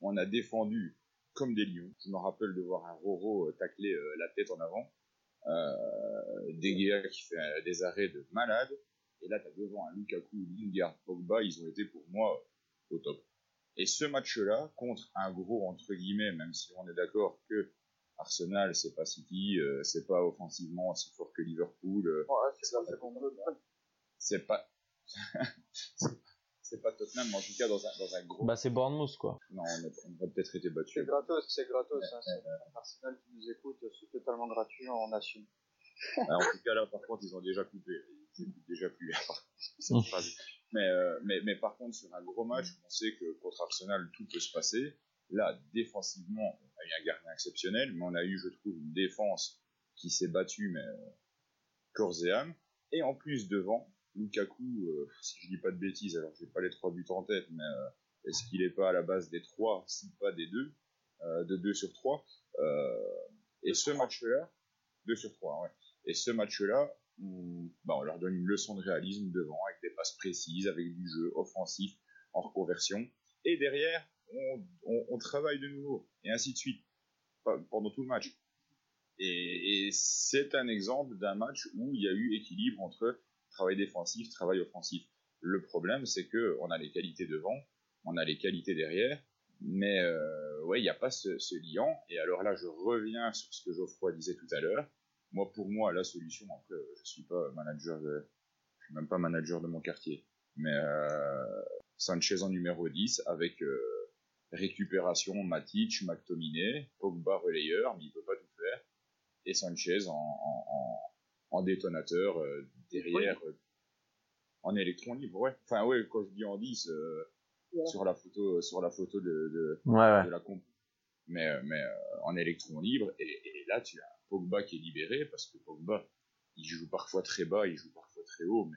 On a défendu comme des lions. Je me rappelle de voir un Roro euh, tacler euh, la tête en avant. Euh, qui fait des arrêts de malade. Et là, t'as devant un Lukaku, Lingard, Pogba, ils ont été pour moi au top. Et ce match-là, contre un gros, entre guillemets, même si on est d'accord que Arsenal, c'est pas City, euh, c'est pas offensivement aussi fort que Liverpool, euh, Ouais, c'est pas [laughs] c'est pas c'est pas Tottenham mais en tout cas dans un, dans un gros Bah c'est Bournemouth quoi. non on, a- on aurait peut-être été battu C'est gratos, c'est gratos. Hein, Arsenal qui nous écoute, c'est totalement gratuit, on assume. en tout cas là par contre ils ont déjà coupé déjà plus [laughs] cette phrase. mais, euh, mais mais par contre sur un gros match on sait que contre Arsenal tout peut se passer là défensivement on a eu un gardien exceptionnel mais on a eu je trouve une défense qui s'est battue mais euh, corps et âme et en plus devant Lukaku euh, si je dis pas de bêtises alors j'ai pas les trois buts en tête mais euh, est-ce qu'il est pas à la base des trois si pas des deux de deux sur trois et ce match-là 2 sur 3, ouais. Et ce match-là, on, bah, on leur donne une leçon de réalisme devant, avec des passes précises, avec du jeu offensif, en reconversion. Et derrière, on, travaille de nouveau, et ainsi de suite, pe- pendant tout le match. Et, et c'est un exemple d'un match où il y a eu équilibre entre travail défensif, travail offensif. Le problème, c'est que on a les qualités devant, on a les qualités derrière, mais euh, ouais, il n'y a pas ce, ce liant. Et alors là, je reviens sur ce que Geoffroy disait tout à l'heure. Moi, pour moi, la solution, après, euh, je suis pas manager de, je suis même pas manager de mon quartier, mais euh, Sanchez en numéro 10 avec euh, récupération Matic, McTominay, Pogba relayeur, mais il peut pas tout faire, et Sanchez en, en, en, en détonateur euh, derrière, euh, en électron libre, ouais. Enfin, ouais, quand je dis en 10, euh, sur la photo, sur la photo de, de, Ouais ouais. de la comp. Mais, euh, mais euh, en électron libre, et, et là tu as Pogba qui est libéré, parce que Pogba, il joue parfois très bas, il joue parfois très haut,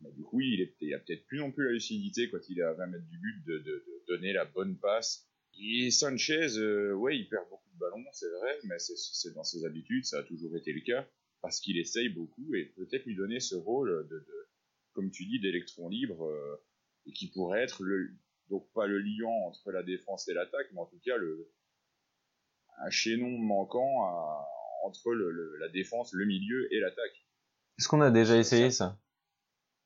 mais, du coup, il, est, il a peut-être plus non plus la lucidité quand il est à 20 mètres du but de, donner la bonne passe. Et Sanchez, euh, ouais, il perd beaucoup de ballons, c'est vrai, mais c'est- dans ses habitudes, ça a toujours été le cas, parce qu'il essaye beaucoup, et peut-être lui donner ce rôle de, comme tu dis, d'électron libre, euh, et qui pourrait être donc pas le liant entre la défense et l'attaque, mais en tout cas le un chaînon manquant à- entre le, le- la défense, le milieu et l'attaque. Est-ce qu'on a déjà essayé ça.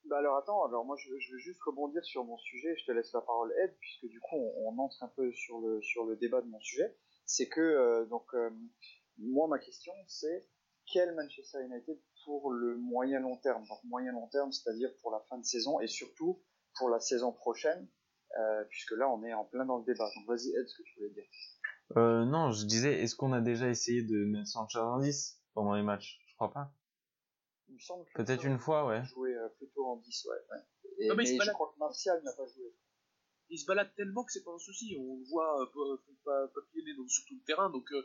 Bah alors attends, alors moi je, je veux juste rebondir sur mon sujet, je te laisse la parole Ed, puisque du coup on, on entre un peu sur le, sur le débat de mon sujet. c'est que euh, donc euh, moi ma question c'est quel Manchester United pour le moyen long terme? Donc moyen long terme c'est-à-dire pour la fin de saison et surtout pour la saison prochaine euh, puisque là on est en plein dans le débat. Donc vas-y Ed ce que tu voulais dire Euh, non, je disais, est-ce qu'on a déjà essayé de mettre Sanchez en 10 pendant les matchs? Je crois pas. il me semble que Peut-être une fois, ouais. joué euh, plutôt en 10 ouais, ouais. Et, Non, mais je la- crois que Martial n'a pas joué Il se balade tellement que c'est pas un souci. On le voit euh, pas, pas, papillonner donc, sur tout le terrain. Donc euh,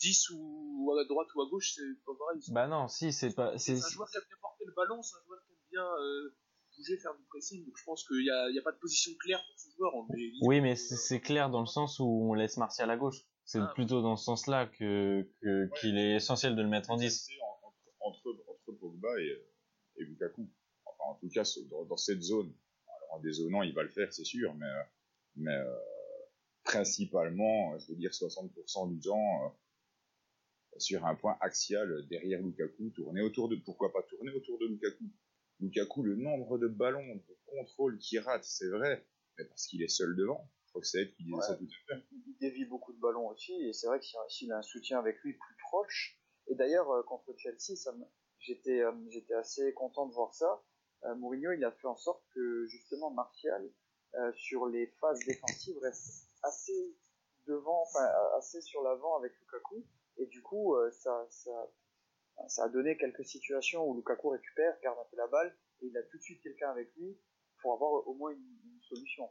10 ou à droite ou à gauche, c'est pas pareil. Bah non, si, c'est pas. C'est, C'est un joueur qui aime bien porter le ballon, c'est un joueur qui aime bien euh, bouger, faire du pressing. Donc je pense qu'il n'y a, pas de position claire pour ce joueur. Oui, mais euh, c'est, clair dans le sens où on laisse Martial à gauche. C'est Ah. plutôt dans ce sens-là que, qu'il est essentiel de le mettre en 10. C'est en- entre, entre, entre Pogba et, euh, et Lukaku. Enfin, en tout cas, dans, dans cette zone. Alors, en dézonant, il va le faire, c'est sûr, mais, euh, mais euh, principalement, je veux dire 60% du temps, euh, sur un point axial derrière Lukaku, tourner autour de. Pourquoi pas tourner autour de Lukaku? Lukaku, le nombre de ballons de contrôle qu'il rate, c'est vrai, mais parce qu'il est seul devant. Je crois que c'est qui disait Ouais. ça tout à l'heure. il dévie beaucoup de ballons aussi, et c'est vrai que s'il a un soutien avec lui plus proche, et d'ailleurs euh, contre Chelsea, ça me- j'étais euh, j'étais assez content de voir ça. Euh, Mourinho, il a fait en sorte que justement Martial, sur les phases défensives, reste assez devant, enfin assez sur l'avant avec Lukaku, et du coup, ça, ça, ça a donné quelques situations où Lukaku récupère, garde un peu la balle, et il a tout de suite quelqu'un avec lui pour avoir au moins une, solution.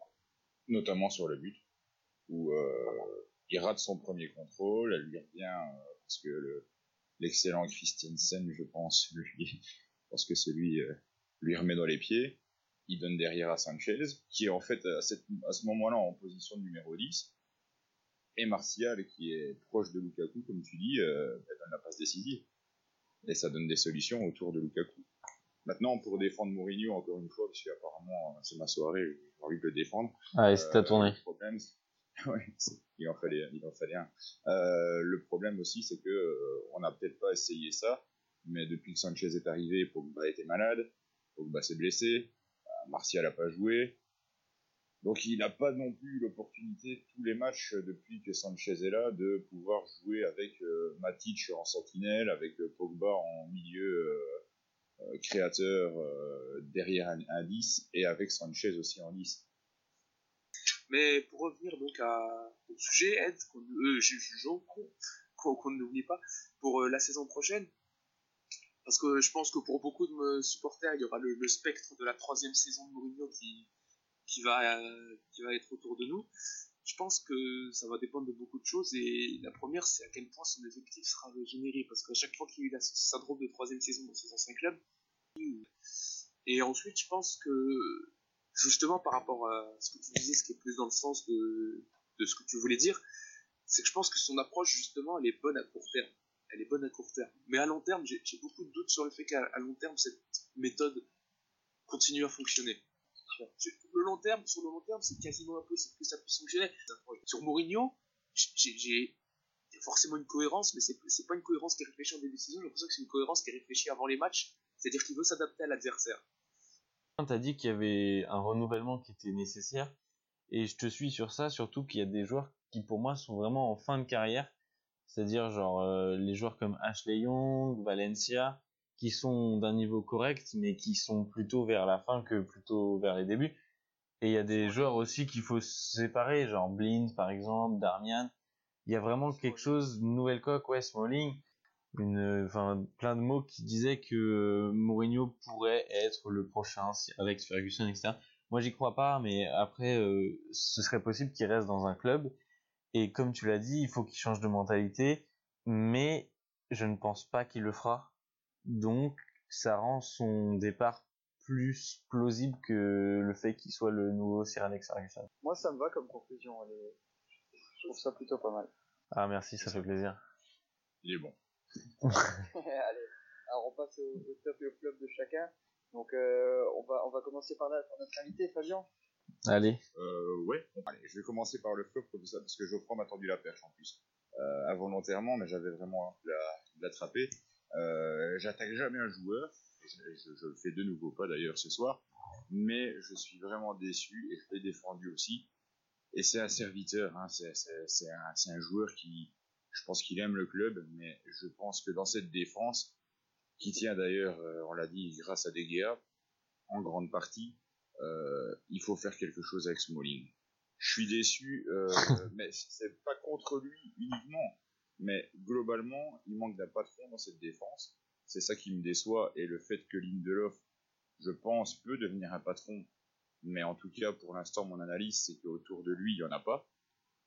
notamment sur le but, où euh, il rate son premier contrôle, elle lui revient euh, parce que le- l'excellent Christiansen, je pense, [laughs] lui, pense que c'est lui, euh, lui remet dans les pieds. Il donne derrière à Sanchez, qui est en fait à ce moment-là en position de numéro 10. Et Martial, qui est proche de Lukaku, comme tu dis, euh, elle donne la passe décisive. Et ça donne des solutions autour de Lukaku. Maintenant, pour défendre Mourinho, encore une fois, parce qu'apparemment, c'est ma soirée, j'ai envie de le défendre. Allez, c'est à Euh, tourner. Le problème, c'est- [laughs] ouais, c'est- il en fallait, il en fallait un. Euh, le problème aussi, c'est que euh, on n'a peut-être pas essayé ça, mais depuis que Sanchez est arrivé, Pogba était malade, Pogba s'est blessé, euh, Martial n'a pas joué, donc il n'a pas non plus l'opportunité tous les matchs euh, depuis que Sanchez est là de pouvoir jouer avec euh, Matic en sentinelle, avec euh, Pogba en milieu euh, créateur derrière un, un 10 et avec Sanchez aussi en 10. Mais pour revenir donc à, au sujet, Ed, qu'on qu'on n'oublie pas, pour la saison prochaine, parce que je pense que pour beaucoup de supporters, il y aura le, le spectre de la troisième saison de Mourinho qui, qui, va, qui va être autour de nous. Je pense que ça va dépendre de beaucoup de choses, et la première, c'est à quel point son effectif sera régénéré, parce qu'à chaque fois qu'il y a eu la syndrome de troisième saison dans ses anciens clubs, et ensuite, je pense que justement par rapport à ce que tu disais, ce qui est plus dans le sens de, de ce que tu voulais dire, c'est que je pense que son approche, justement, elle est bonne à court terme. Elle est bonne à court terme. Mais à long terme, j'ai beaucoup de doutes sur le fait qu'à long terme, cette méthode continue à fonctionner. Sur le long terme, sur le long terme, c'est quasiment impossible que ça puisse fonctionner. Sur Mourinho, j'ai forcément une cohérence, mais c'est pas une cohérence qui est réfléchie en début de saison. J'ai l'impression que c'est une cohérence qui est réfléchie avant les matchs. C'est-à-dire qu'il veut s'adapter à l'adversaire. T'as dit qu'il y avait un renouvellement qui était nécessaire. Et je te suis sur ça, surtout qu'il y a des joueurs qui pour moi sont vraiment en fin de carrière. C'est-à-dire genre euh, les joueurs comme Ashley Young, Valencia, qui sont d'un niveau correct, mais qui sont plutôt vers la fin que plutôt vers les débuts. Et il y a des joueurs aussi qu'il faut séparer, genre Blind par exemple, Darmian. Il y a vraiment quelque chose, nouvelle coque, ouais, Smalling, une, enfin, plein de mots qui disaient que euh, Mourinho pourrait être le prochain avec Ferguson, etc. Moi, j'y crois pas, mais après, euh, ce serait possible qu'il reste dans un club. Et comme tu l'as dit, il faut qu'il change de mentalité, mais je ne pense pas qu'il le fera. Donc, ça rend son départ plus plausible que le fait qu'il soit le nouveau Sir Alex Ferguson. Moi, ça me va comme conclusion. elle est- Je trouve ça plutôt pas mal. Ah, merci, ça fait plaisir. Il est bon. [laughs] Allez, alors on passe au, au top et au flop de chacun. Donc, euh, on, va, on va commencer par, là, par notre invité, Fabien. Allez. Euh, ouais. Bon, allez, je vais commencer par le flop comme ça, parce que Geoffroy m'a tendu la perche en plus. Euh, involontairement, mais j'avais vraiment envie de l'attraper. Euh, J'attaque jamais un joueur, je, je- je le fais de nouveau pas d'ailleurs ce soir, mais je suis vraiment déçu et je l'ai défendu aussi. et c'est un serviteur. Hein, c'est un, joueur qui, je pense qu'il aime le club, mais je pense que dans cette défense, qui tient d'ailleurs, euh, on l'a dit, grâce à De Gea, en grande partie, euh, il faut faire quelque chose avec Smalling. Je suis déçu, euh, [laughs] mais c'est pas contre lui uniquement, mais globalement, il manque d'un patron dans cette défense. C'est ça qui me déçoit, et le fait que Lindelof, je pense, peut devenir un patron, mais en tout cas, pour l'instant, mon analyse, c'est qu'autour de lui, il n'y en a pas,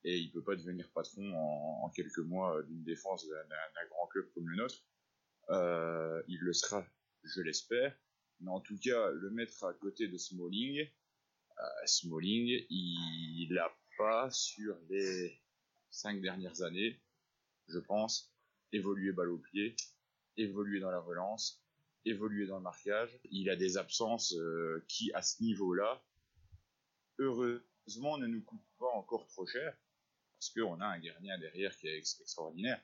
et il peut pas devenir patron en, quelques mois d'une défense d'un grand club comme le nôtre. Euh, il le sera, je l'espère, mais en tout cas, le mettre à côté de Smalling, euh, Smalling, il n'a pas, sur les cinq dernières années, je pense, évolué balle au pied, évolué dans la relance, évolué dans le marquage. Il a des absences euh, qui, à ce niveau-là, heureusement, ne nous coûtent pas encore trop cher, parce qu'on a un gardien derrière qui est ex- extraordinaire.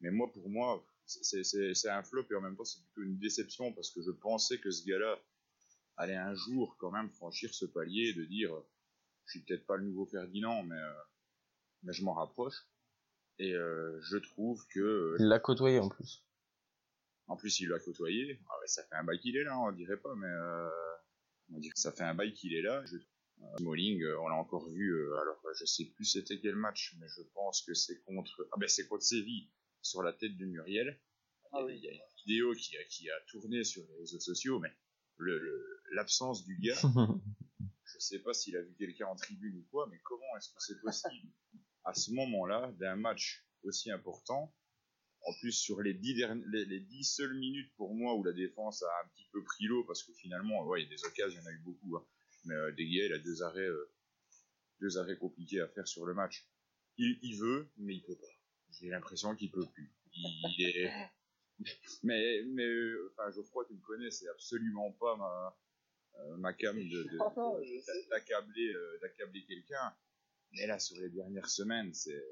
Mais moi, pour moi, c'est- un flop et en même temps, c'est plutôt une déception, parce que je pensais que ce gars-là allait un jour quand même franchir ce palier de dire je suis peut-être pas le nouveau Ferdinand, mais, euh, mais je m'en rapproche. Et euh, je trouve que euh, Il l'a côtoyé en plus. en plus, il l'a côtoyé. Ah ouais, ça fait un bail qu'il est là, on dirait pas, mais euh, on dirait que ça fait un bail qu'il est là. Je... Euh, Smalling, on l'a encore vu. euh, alors, je sais plus c'était quel match, mais je pense que c'est contre. Ah ben, c'est contre Séville sur la tête de Muriel. Ah il, y a, oui. il y a une vidéo qui a, qui a tourné sur les réseaux sociaux, mais le- le- l'absence du gars, [laughs] je sais pas s'il a vu quelqu'un en tribune ou quoi, mais comment est-ce que c'est possible? À ce moment-là d'un match aussi important. En plus sur les dix, derni- les, les dix seules minutes pour moi où la défense a un petit peu pris l'eau parce que finalement ouais, il y a des occasions, il y en a eu beaucoup hein. mais euh, il a deux arrêts euh, deux arrêts compliqués à faire sur le match. Il, il veut mais il peut pas. J'ai l'impression qu'il peut plus. Il, il est [laughs] mais mais euh, enfin Geoffroy tu me connais c'est absolument pas ma euh, ma cam de, de- [laughs] de- d'accabler euh, d'accabler quelqu'un mais là sur les dernières semaines c'est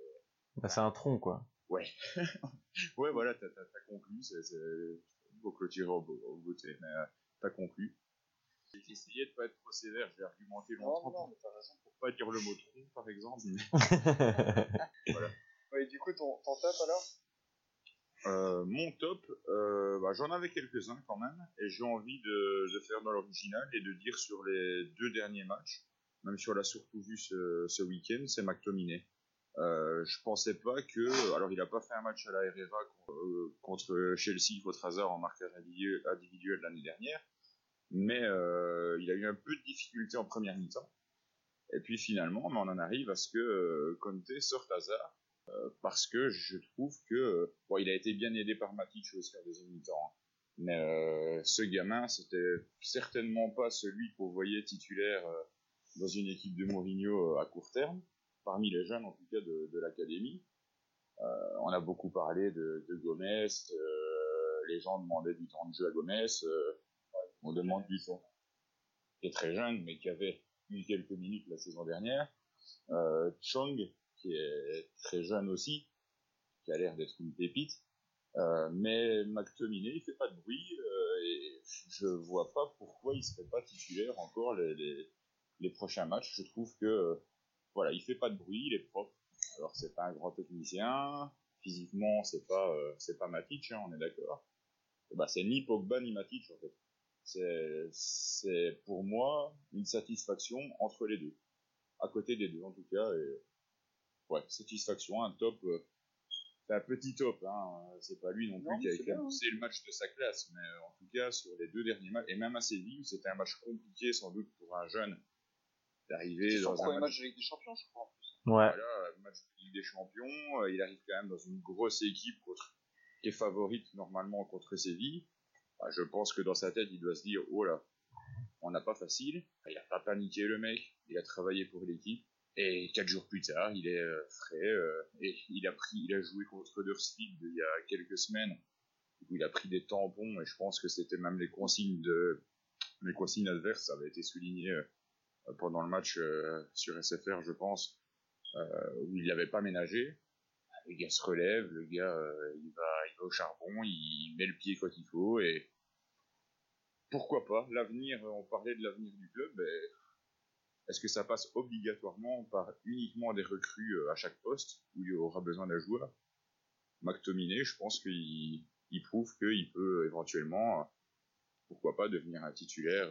Bah, c'est un tronc, quoi. Ouais. [laughs] ouais, voilà, t'as, t'as, t'as conclu, c'est, c'est, faut clôturer au, au beauté, mais euh, t'as conclu. J'ai essayé de pas être trop sévère, j'ai argumenté Non, longtemps non, pour, mais t'as raison. pour pas dire le mot tronc, par exemple. mais- [laughs] Ouais, du coup, ton, ton top alors? Euh, mon top, euh, bah, j'en avais quelques-uns quand même, et j'ai envie de, de faire dans l'original et de dire sur les deux derniers matchs, même si on l'a surtout vu ce, ce week-end, c'est McTominay. Euh, je pensais pas que, alors il a pas fait un match à la RFA contre, euh, contre Chelsea, votre hasard en marquage individuel, l'année dernière, mais euh, il a eu un peu de difficulté en première mi-temps. Et puis finalement, on en arrive à ce que euh, Conte sorte hasard parce que je trouve que bon, il a été bien aidé par Matic aussi en deuxième mi-temps. Mais ce gamin, c'était certainement pas celui qu'on voyait titulaire dans une équipe de Mourinho euh, à court terme, parmi les jeunes en tout cas de, l'académie. Euh, on a beaucoup parlé de, de Gomez, euh, les gens demandaient du temps de jeu à Gomez, on demande du temps. Qui est très jeune, mais qui avait eu quelques minutes la saison dernière. Euh, Chong, qui est très jeune aussi, qui a l'air d'être une pépite. Euh, mais McTominay, il fait pas de bruit et je vois pas pourquoi il serait pas titulaire encore les prochains matchs. Je trouve que euh, voilà, il fait pas de bruit, il est propre. Alors c'est pas un grand technicien, physiquement c'est pas euh, c'est pas Matic, hein, on est d'accord. Bah c'est ni Pogba ni Matic en fait. C'est c'est pour moi une satisfaction entre les deux, à côté des deux en tout cas. Et ouais, satisfaction, un top. euh, c'est un petit top, hein. c'est pas lui non plus Non, qui a c'est bien, hein. le match de sa classe, mais en tout cas sur les deux derniers matchs, et même à Séville, c'était un match compliqué sans doute pour un jeune d'arriver dans un match, match de Ligue des Champions, je crois. en plus. Ouais. voilà, match de Ligue des Champions, euh, il arrive quand même dans une grosse équipe contre, qui est favorite normalement contre Séville. Bah, je pense que dans sa tête, il doit se dire, oh là, on n'a pas facile. Il a pas paniqué le mec, il a travaillé pour l'équipe. Et quatre jours plus tard, il est euh, frais euh, et il a pris, il a joué contre Huddersfield il y a quelques semaines. Du coup, il a pris des tampons et je pense que c'était même les consignes de les consignes adverses, ça avait été souligné euh, pendant le match euh, sur SFR, je pense, euh, où il l'avait pas ménagé. Le gars se relève, le gars euh, il va, il va au charbon, il met le pied quand il faut et pourquoi pas l'avenir. On parlait de l'avenir du club, est-ce que ça passe obligatoirement par uniquement des recrues à chaque poste où il aura besoin d'un joueur? McTominay, je pense qu'il il prouve qu'il peut éventuellement, pourquoi pas, devenir un titulaire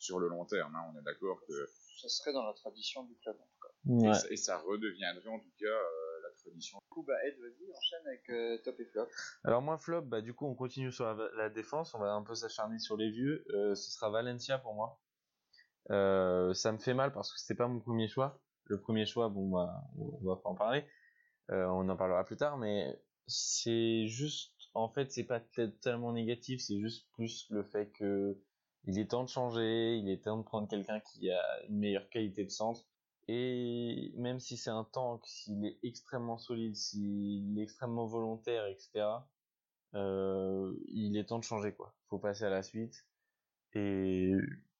sur le long terme. hein. On est d'accord que Ça serait dans la tradition du club en tout cas. et, ça, et ça redeviendrait en tout cas euh, la tradition. Du coup, bah Ed, vas-y, enchaîne avec euh, top et flop. Alors moi flop, bah du coup on continue sur la, la défense, on va un peu s'acharner sur les vieux. Euh, ce sera Valencia pour moi. Euh, ça me fait mal parce que c'était pas mon premier choix. Le premier choix, bon bah on va pas en parler. Euh, on en parlera plus tard, mais c'est juste, en fait, c'est pas peut-être tellement négatif, c'est juste plus le fait que il est temps de changer, il est temps de prendre quelqu'un qui a une meilleure qualité de centre. Et même si c'est un tank, s'il est extrêmement solide, s'il est extrêmement volontaire, etc., euh, il est temps de changer, quoi. Faut passer à la suite. Et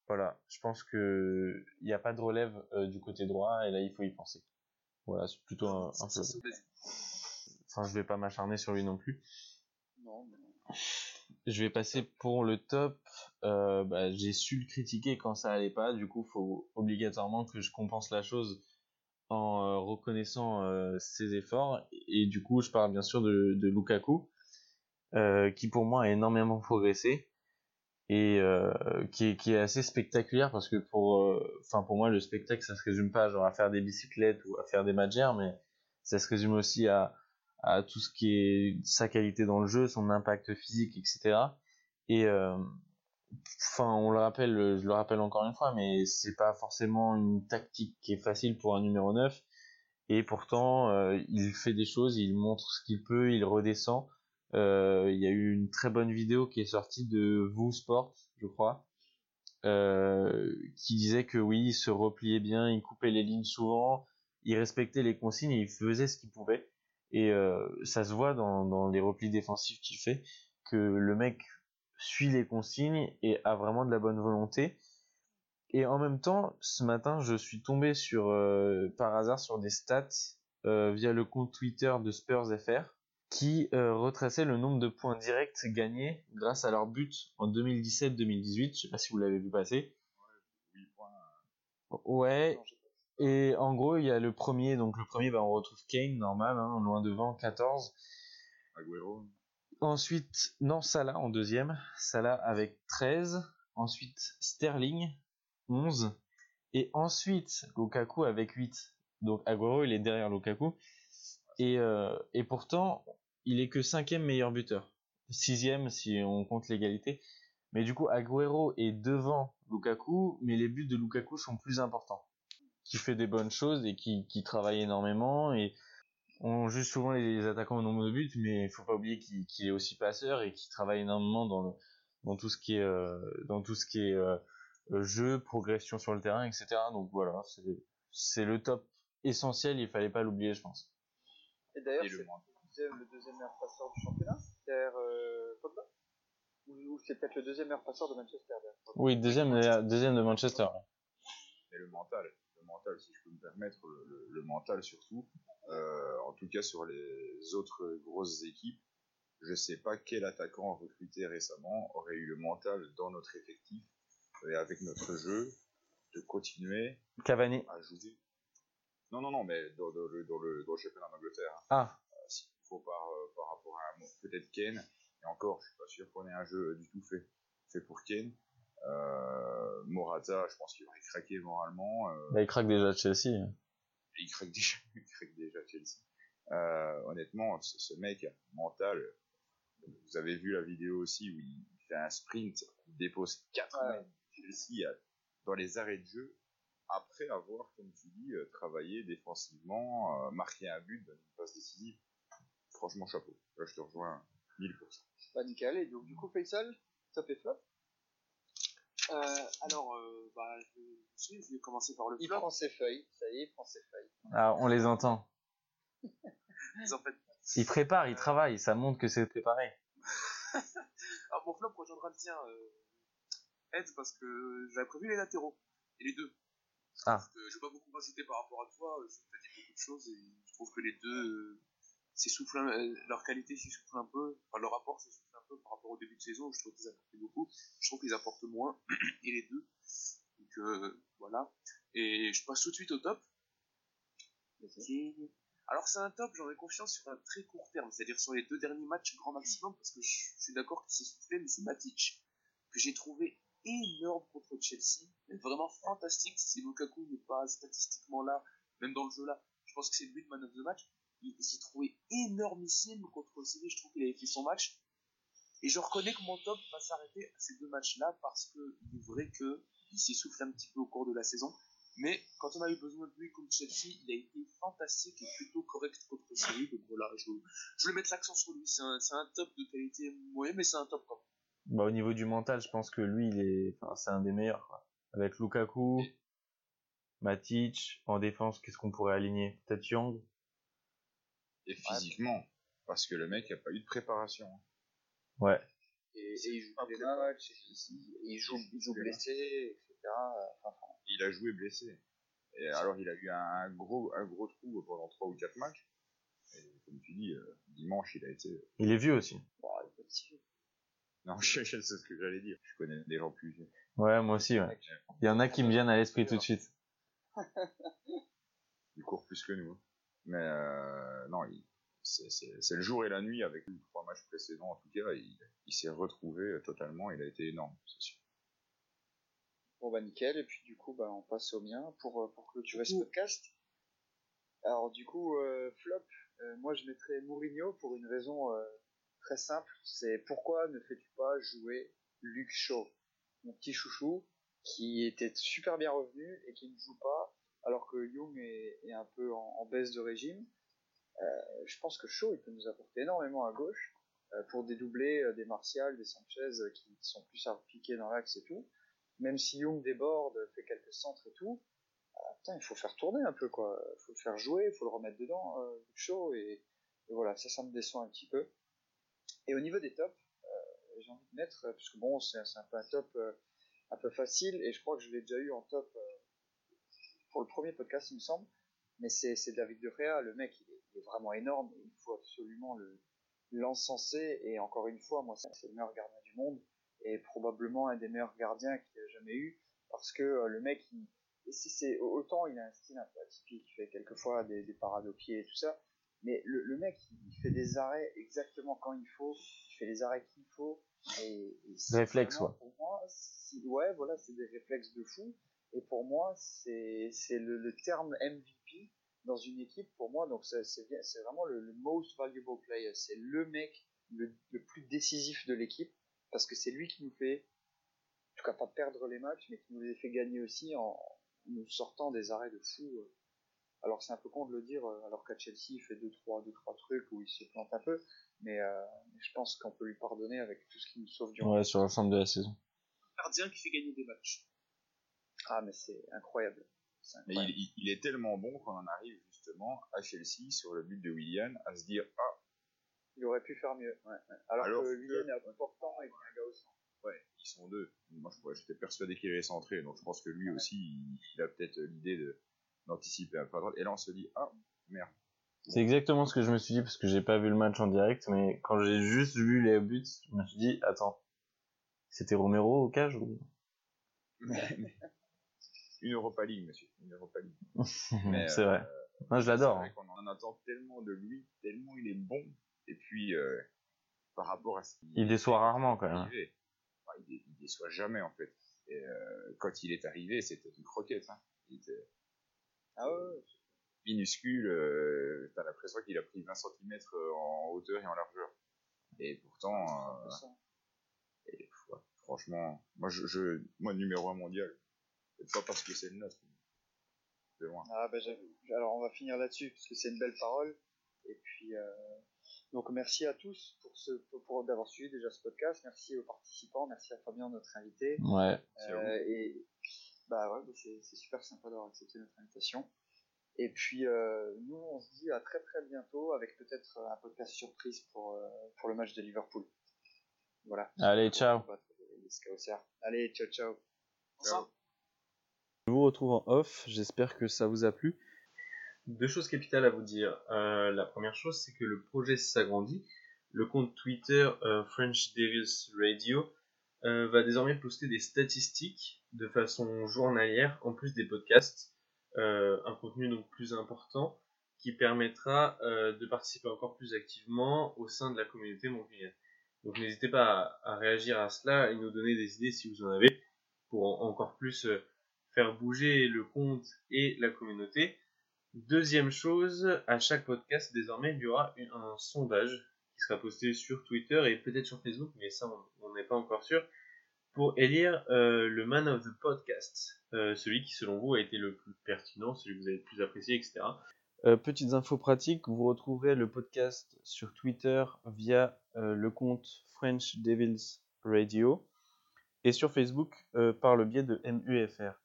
voilà, je pense que il n'y a pas de relève euh, du côté droit, et là, il faut y penser. Voilà, c'est plutôt un, un flop. Enfin, je vais pas m'acharner sur lui non plus. Non, mais Je vais passer pour le top. Euh, bah, j'ai su le critiquer quand ça allait pas. Du coup, faut obligatoirement que je compense la chose en euh, reconnaissant euh, ses efforts. Et du coup, je parle bien sûr de, de Lukaku, qui pour moi a énormément progressé et qui, est, qui est assez spectaculaire parce que pour, enfin pour moi, le spectacle, ça se résume pas genre à faire des bicyclettes ou à faire des magères, mais ça se résume aussi à à tout ce qui est sa qualité dans le jeu, son impact physique, etc. Et enfin, on le rappelle, je le rappelle encore une fois, mais c'est pas forcément une tactique qui est facile pour un numéro 9. Et pourtant, euh, il fait des choses, il montre ce qu'il peut, il redescend. Euh, il y a eu une très bonne vidéo qui est sortie de Vous Sport, je crois, euh, qui disait que oui, il se repliait bien, il coupait les lignes souvent, il respectait les consignes, et il faisait ce qu'il pouvait. Et euh, ça se voit dans, dans les replis défensifs qu'il fait que le mec suit les consignes et a vraiment de la bonne volonté. Et en même temps, ce matin, je suis tombé sur euh, par hasard sur des stats euh, via le compte Twitter de Spurs FR qui euh, retraçait le nombre de points directs gagnés grâce à leur but en 2017-2018. Je sais pas si vous l'avez vu passer. Ouais, et en gros, il y a le premier, donc le premier, bah, on retrouve Kane, normal, hein, loin devant, 14. Agüero, Ensuite, non, Salah en deuxième, Salah avec 13. Ensuite, Sterling, 11. Et ensuite, Lukaku avec 8. Donc Agüero, il est derrière Lukaku. Et, euh, et pourtant, il est que cinquième meilleur buteur. Sixième si on compte l'égalité. Mais du coup, Agüero est devant Lukaku, mais les buts de Lukaku sont plus importants. Qui fait des bonnes choses et qui, qui travaille énormément. Et on juge souvent les, les attaquants au nombre de buts, mais il faut pas oublier qu'il qu'il est aussi passeur et qu'il travaille énormément dans, le, dans tout ce qui est, euh, dans tout ce qui est euh, euh, jeu, progression sur le terrain, etc. Donc voilà, c'est c'est le top essentiel, il fallait pas l'oublier, je pense. Et d'ailleurs, c'est le deuxième, le deuxième meilleur passeur du championnat derrière euh, Pogba Ou, ou c'est peut-être le deuxième meilleur passeur de Manchester derrière Oui, deuxième, deuxième de Manchester. Et le mental, mental, si je peux me permettre, le, mental surtout. Euh, en tout cas sur les autres grosses équipes, je sais pas quel attaquant recruté récemment aurait eu le mental dans notre effectif et avec notre jeu de continuer Cavani. à jouer. Non, non, non, mais dans, dans le, dans, le, dans le championnat d'Angleterre. hein. Ah, Euh, S'il faut par, euh, par rapport à peut-être Kane, et encore, je suis pas sûr qu'on ait un jeu du tout fait, fait pour Kane. Euh, Morata, je pense qu'il va y craquer moralement. Euh, bah, il craque déjà Chelsea. il craque déjà, [laughs] il craque déjà Chelsea. Euh, honnêtement, ce, ce mec mental, vous avez vu la vidéo aussi où il fait un sprint, il dépose 4 Ouais. Chelsea à- dans les arrêts de jeu, après avoir, comme tu dis, euh, travaillé défensivement, euh, marqué un but, donné une passe décisive. Franchement, chapeau. Là, je te rejoins 1000%. Pas nickel. Et donc, du coup, Faisal, top et flop? Euh, alors, euh, bah, je, vais commencer par le Il prend ses feuilles, ça y est, il prend ses feuilles. Ah, on les entend. [laughs] En fait, Il prépare, il travaille, ça montre que c'est préparé. [laughs] ah, mon flop rejoindra le tien, euh, Ed, parce que j'avais prévu les latéraux, et les deux. Ah. Parce que je vais pas beaucoup rajouter par rapport à toi, euh, je t'ai dit beaucoup de choses, et je trouve que les deux euh, s'essoufflent, un- euh, leur qualité s'essouffle un peu, enfin leur rapport s'essouffle peu par rapport au début de saison, je trouve qu'ils apportaient beaucoup, je trouve qu'ils apportent moins, [clears throat] et les deux. Donc euh, voilà. Et je passe tout de suite au top. Alors c'est un top, j'en ai confiance sur un très court terme, c'est-à-dire sur les deux derniers matchs grand maximum, parce que je, suis d'accord qu'il s'est soufflé, mais c'est Matic, que j'ai trouvé énorme contre Chelsea, vraiment fantastique, si Lukaku n'est pas statistiquement là, même dans le jeu là, je pense que c'est lui le man of the match, il s'est trouvé énormissime contre Séville, je trouve qu'il avait fait son match, et je reconnais que mon top va s'arrêter à ces deux matchs-là, parce que il est vrai que il s'essouffle un petit peu au cours de la saison, mais quand on a eu besoin de lui contre Chelsea, il a été fantastique et plutôt correct contre Séville. Donc voilà, je, je voulais mettre l'accent sur lui. C'est un, top de qualité moyenne, mais c'est un top quand même. Bah, au niveau du mental, je pense que lui, il est, enfin, c'est un des meilleurs, quoi. Avec Lukaku, Matic, en défense, qu'est-ce qu'on pourrait aligner? Peut-être Young? Et physiquement, parce que le mec a pas eu de préparation. Ouais. Et, et il joue pas des matchs, et il joue, il joue blessé, etc. Enfin, Il a joué blessé. Et alors il a eu un gros, un gros trou pendant 3 ou 4 matchs. Et comme tu dis, euh, dimanche il a été... Il est vieux aussi. bon, il est pas si vieux. Non, [laughs] je, je sais ce que j'allais dire. Je connais des gens plus vieux. Ouais, moi aussi, ouais. Il y en a qui me viennent à l'esprit tout de suite. Il court plus que nous. hein. Mais euh, non, il- c'est le jour et la nuit avec les trois matchs précédents en tout cas. Il, il s'est retrouvé totalement. Il a été énorme, c'est sûr. Bon bah nickel, et puis du coup bah on passe au mien pour, euh, pour clôturer ce podcast. Alors du coup, euh, flop, euh, moi je mettrais Mourinho pour une raison euh, très simple, c'est pourquoi ne fais-tu pas jouer Luke Shaw, mon petit chouchou, qui était super bien revenu et qui ne joue pas, alors que Young est, est un peu en, en baisse de régime? Euh, je pense que Shaw il peut nous apporter énormément à gauche euh, pour dédoubler euh, des Martial, des Sanchez qui sont plus à piquer dans l'axe et tout même si Young déborde, fait quelques centres et tout, putain, il faut faire tourner un peu, quoi. Il faut le faire jouer, il faut le remettre dedans, euh, et, voilà, ça, ça me déçoit un petit peu. Et au niveau des tops, j'ai envie de mettre, parce que bon, c'est un peu un top un peu facile, et je crois que je l'ai déjà eu en top pour le premier podcast, il me semble, mais c'est David De Gea, le mec, il est, il est vraiment énorme, et il faut absolument le l'encenser, et encore une fois, moi, c'est le meilleur gardien du monde, et probablement un des meilleurs gardiens qu'il a jamais eu parce que euh, le mec il, et si c'est autant il a un style un peu atypique il fait quelquefois des, des parades au pied et tout ça mais le, le mec il fait des arrêts exactement quand il faut. Il fait les arrêts qu'il faut et, et c'est Réflexe, vraiment, ouais. pour moi ouais voilà c'est des réflexes de fou. Et pour moi c'est c'est le, le terme MVP dans une équipe pour moi donc c'est vraiment le, le most valuable player c'est le mec le, le plus décisif de l'équipe parce que c'est lui qui nous fait, en tout cas pas perdre les matchs, mais qui nous les fait gagner aussi en nous sortant des arrêts de fou. euh. Alors c'est un peu con de le dire, euh, alors qu'à Chelsea il fait deux trois, deux trois trucs où il se plante un peu, mais, euh, je pense qu'on peut lui pardonner avec tout ce qui nous sauve du Ouais, sur l'ensemble de la saison. Gardien qui fait gagner des matchs. Ah mais c'est incroyable. Mais il, est tellement bon qu'on en arrive justement à Chelsea sur le but de Willian à se dire ah Il aurait pu faire mieux. Ouais, ouais. Alors, Alors que que- Willian est important et qu'il y a un gars au centre. ouais ils sont deux. Moi j'étais persuadé qu'il allait centrer donc je pense que lui aussi il, il a peut-être l'idée de d'anticiper un peu à droite et là on se dit ah merde. C'est exactement ce que je me suis dit parce que j'ai pas vu le match en direct, mais quand j'ai juste vu les buts, je me suis dit, attends, c'était Romero au cage ou? [laughs] Une Europa League monsieur, une Europa League. [laughs] C'est euh, vrai. Moi, je l'adore. C'est vrai qu'on en attend tellement de lui, tellement il est bon et puis euh, par rapport à ce qu'il Il déçoit rarement quand même. Enfin, il, dé- il déçoit jamais en fait. Et euh, quand il est arrivé, c'était une croquette. Hein. Il était Ah ouais, minuscule. Euh, T'as l'impression qu'il a pris 20 cm en hauteur et en largeur. Et pourtant, euh, et, ouais, franchement, moi, je, je, moi numéro un mondial. Pas parce que c'est le nôtre. De loin. Ah bah. Alors on va finir là-dessus parce que c'est une belle parole. Et puis euh, donc merci à tous pour ce pour, pour- d'avoir suivi déjà ce podcast. Merci aux participants, merci à Fabien notre invité. Ouais. Euh, et bah ouais, c'est super sympa d'avoir accepté notre invitation. Et puis euh, nous on se dit à très très bientôt avec peut-être un podcast surprise pour euh, pour le match de Liverpool. Voilà. Allez, ciao. Pour battre les Scousers. Allez, ciao ciao. Je vous retrouve en off, j'espère que ça vous a plu. Deux choses capitales à vous dire. Euh, la première chose, c'est que le projet s'agrandit. Le compte Twitter euh, French Darius Radio euh, va désormais poster des statistiques de façon journalière en plus des podcasts, un contenu donc plus important qui permettra de participer encore plus activement au sein de la communauté montpellier. Donc n'hésitez pas à, réagir à cela et nous donner des idées si vous en avez pour en, encore plus bouger le compte et la communauté. Deuxième chose, à chaque podcast désormais il y aura un sondage qui sera posté sur Twitter et peut-être sur Facebook, mais ça on n'est pas encore sûr, pour élire euh, le man of the podcast, euh, celui qui selon vous a été le plus pertinent, celui que vous avez le plus apprécié, etc. Euh, petites infos pratiques, vous retrouverez le podcast sur Twitter via le compte French Devils Radio et sur Facebook par le biais de MUFR.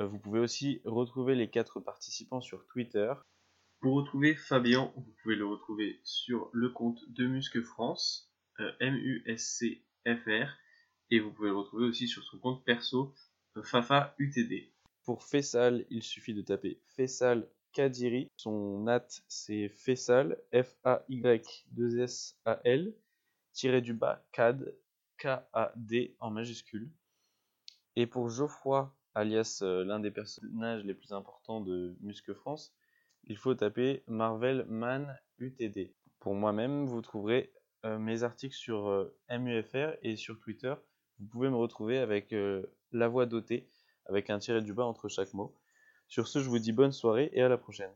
Euh, vous pouvez aussi retrouver les quatre participants sur Twitter. Pour retrouver Fabien, vous pouvez le retrouver sur le compte de Musque France, euh, MUSCFR, et vous pouvez le retrouver aussi sur son compte perso, euh, Fafa UTD. Pour Fessal, il suffit de taper Fessal Kadiri. Son nat, c'est Fessal, F-A-Y-2-S-A-L, tiré du bas, CAD, K-A-D en majuscule. Et pour Geoffroy, alias euh, l'un des personnages les plus importants de Musque France, il faut taper Marvel Man UTD. Pour moi-même, vous trouverez euh, mes articles sur euh, MUFR et sur Twitter. Vous pouvez me retrouver avec la voix dotée, avec un tiré du bas entre chaque mot. Sur ce, je vous dis bonne soirée et à la prochaine.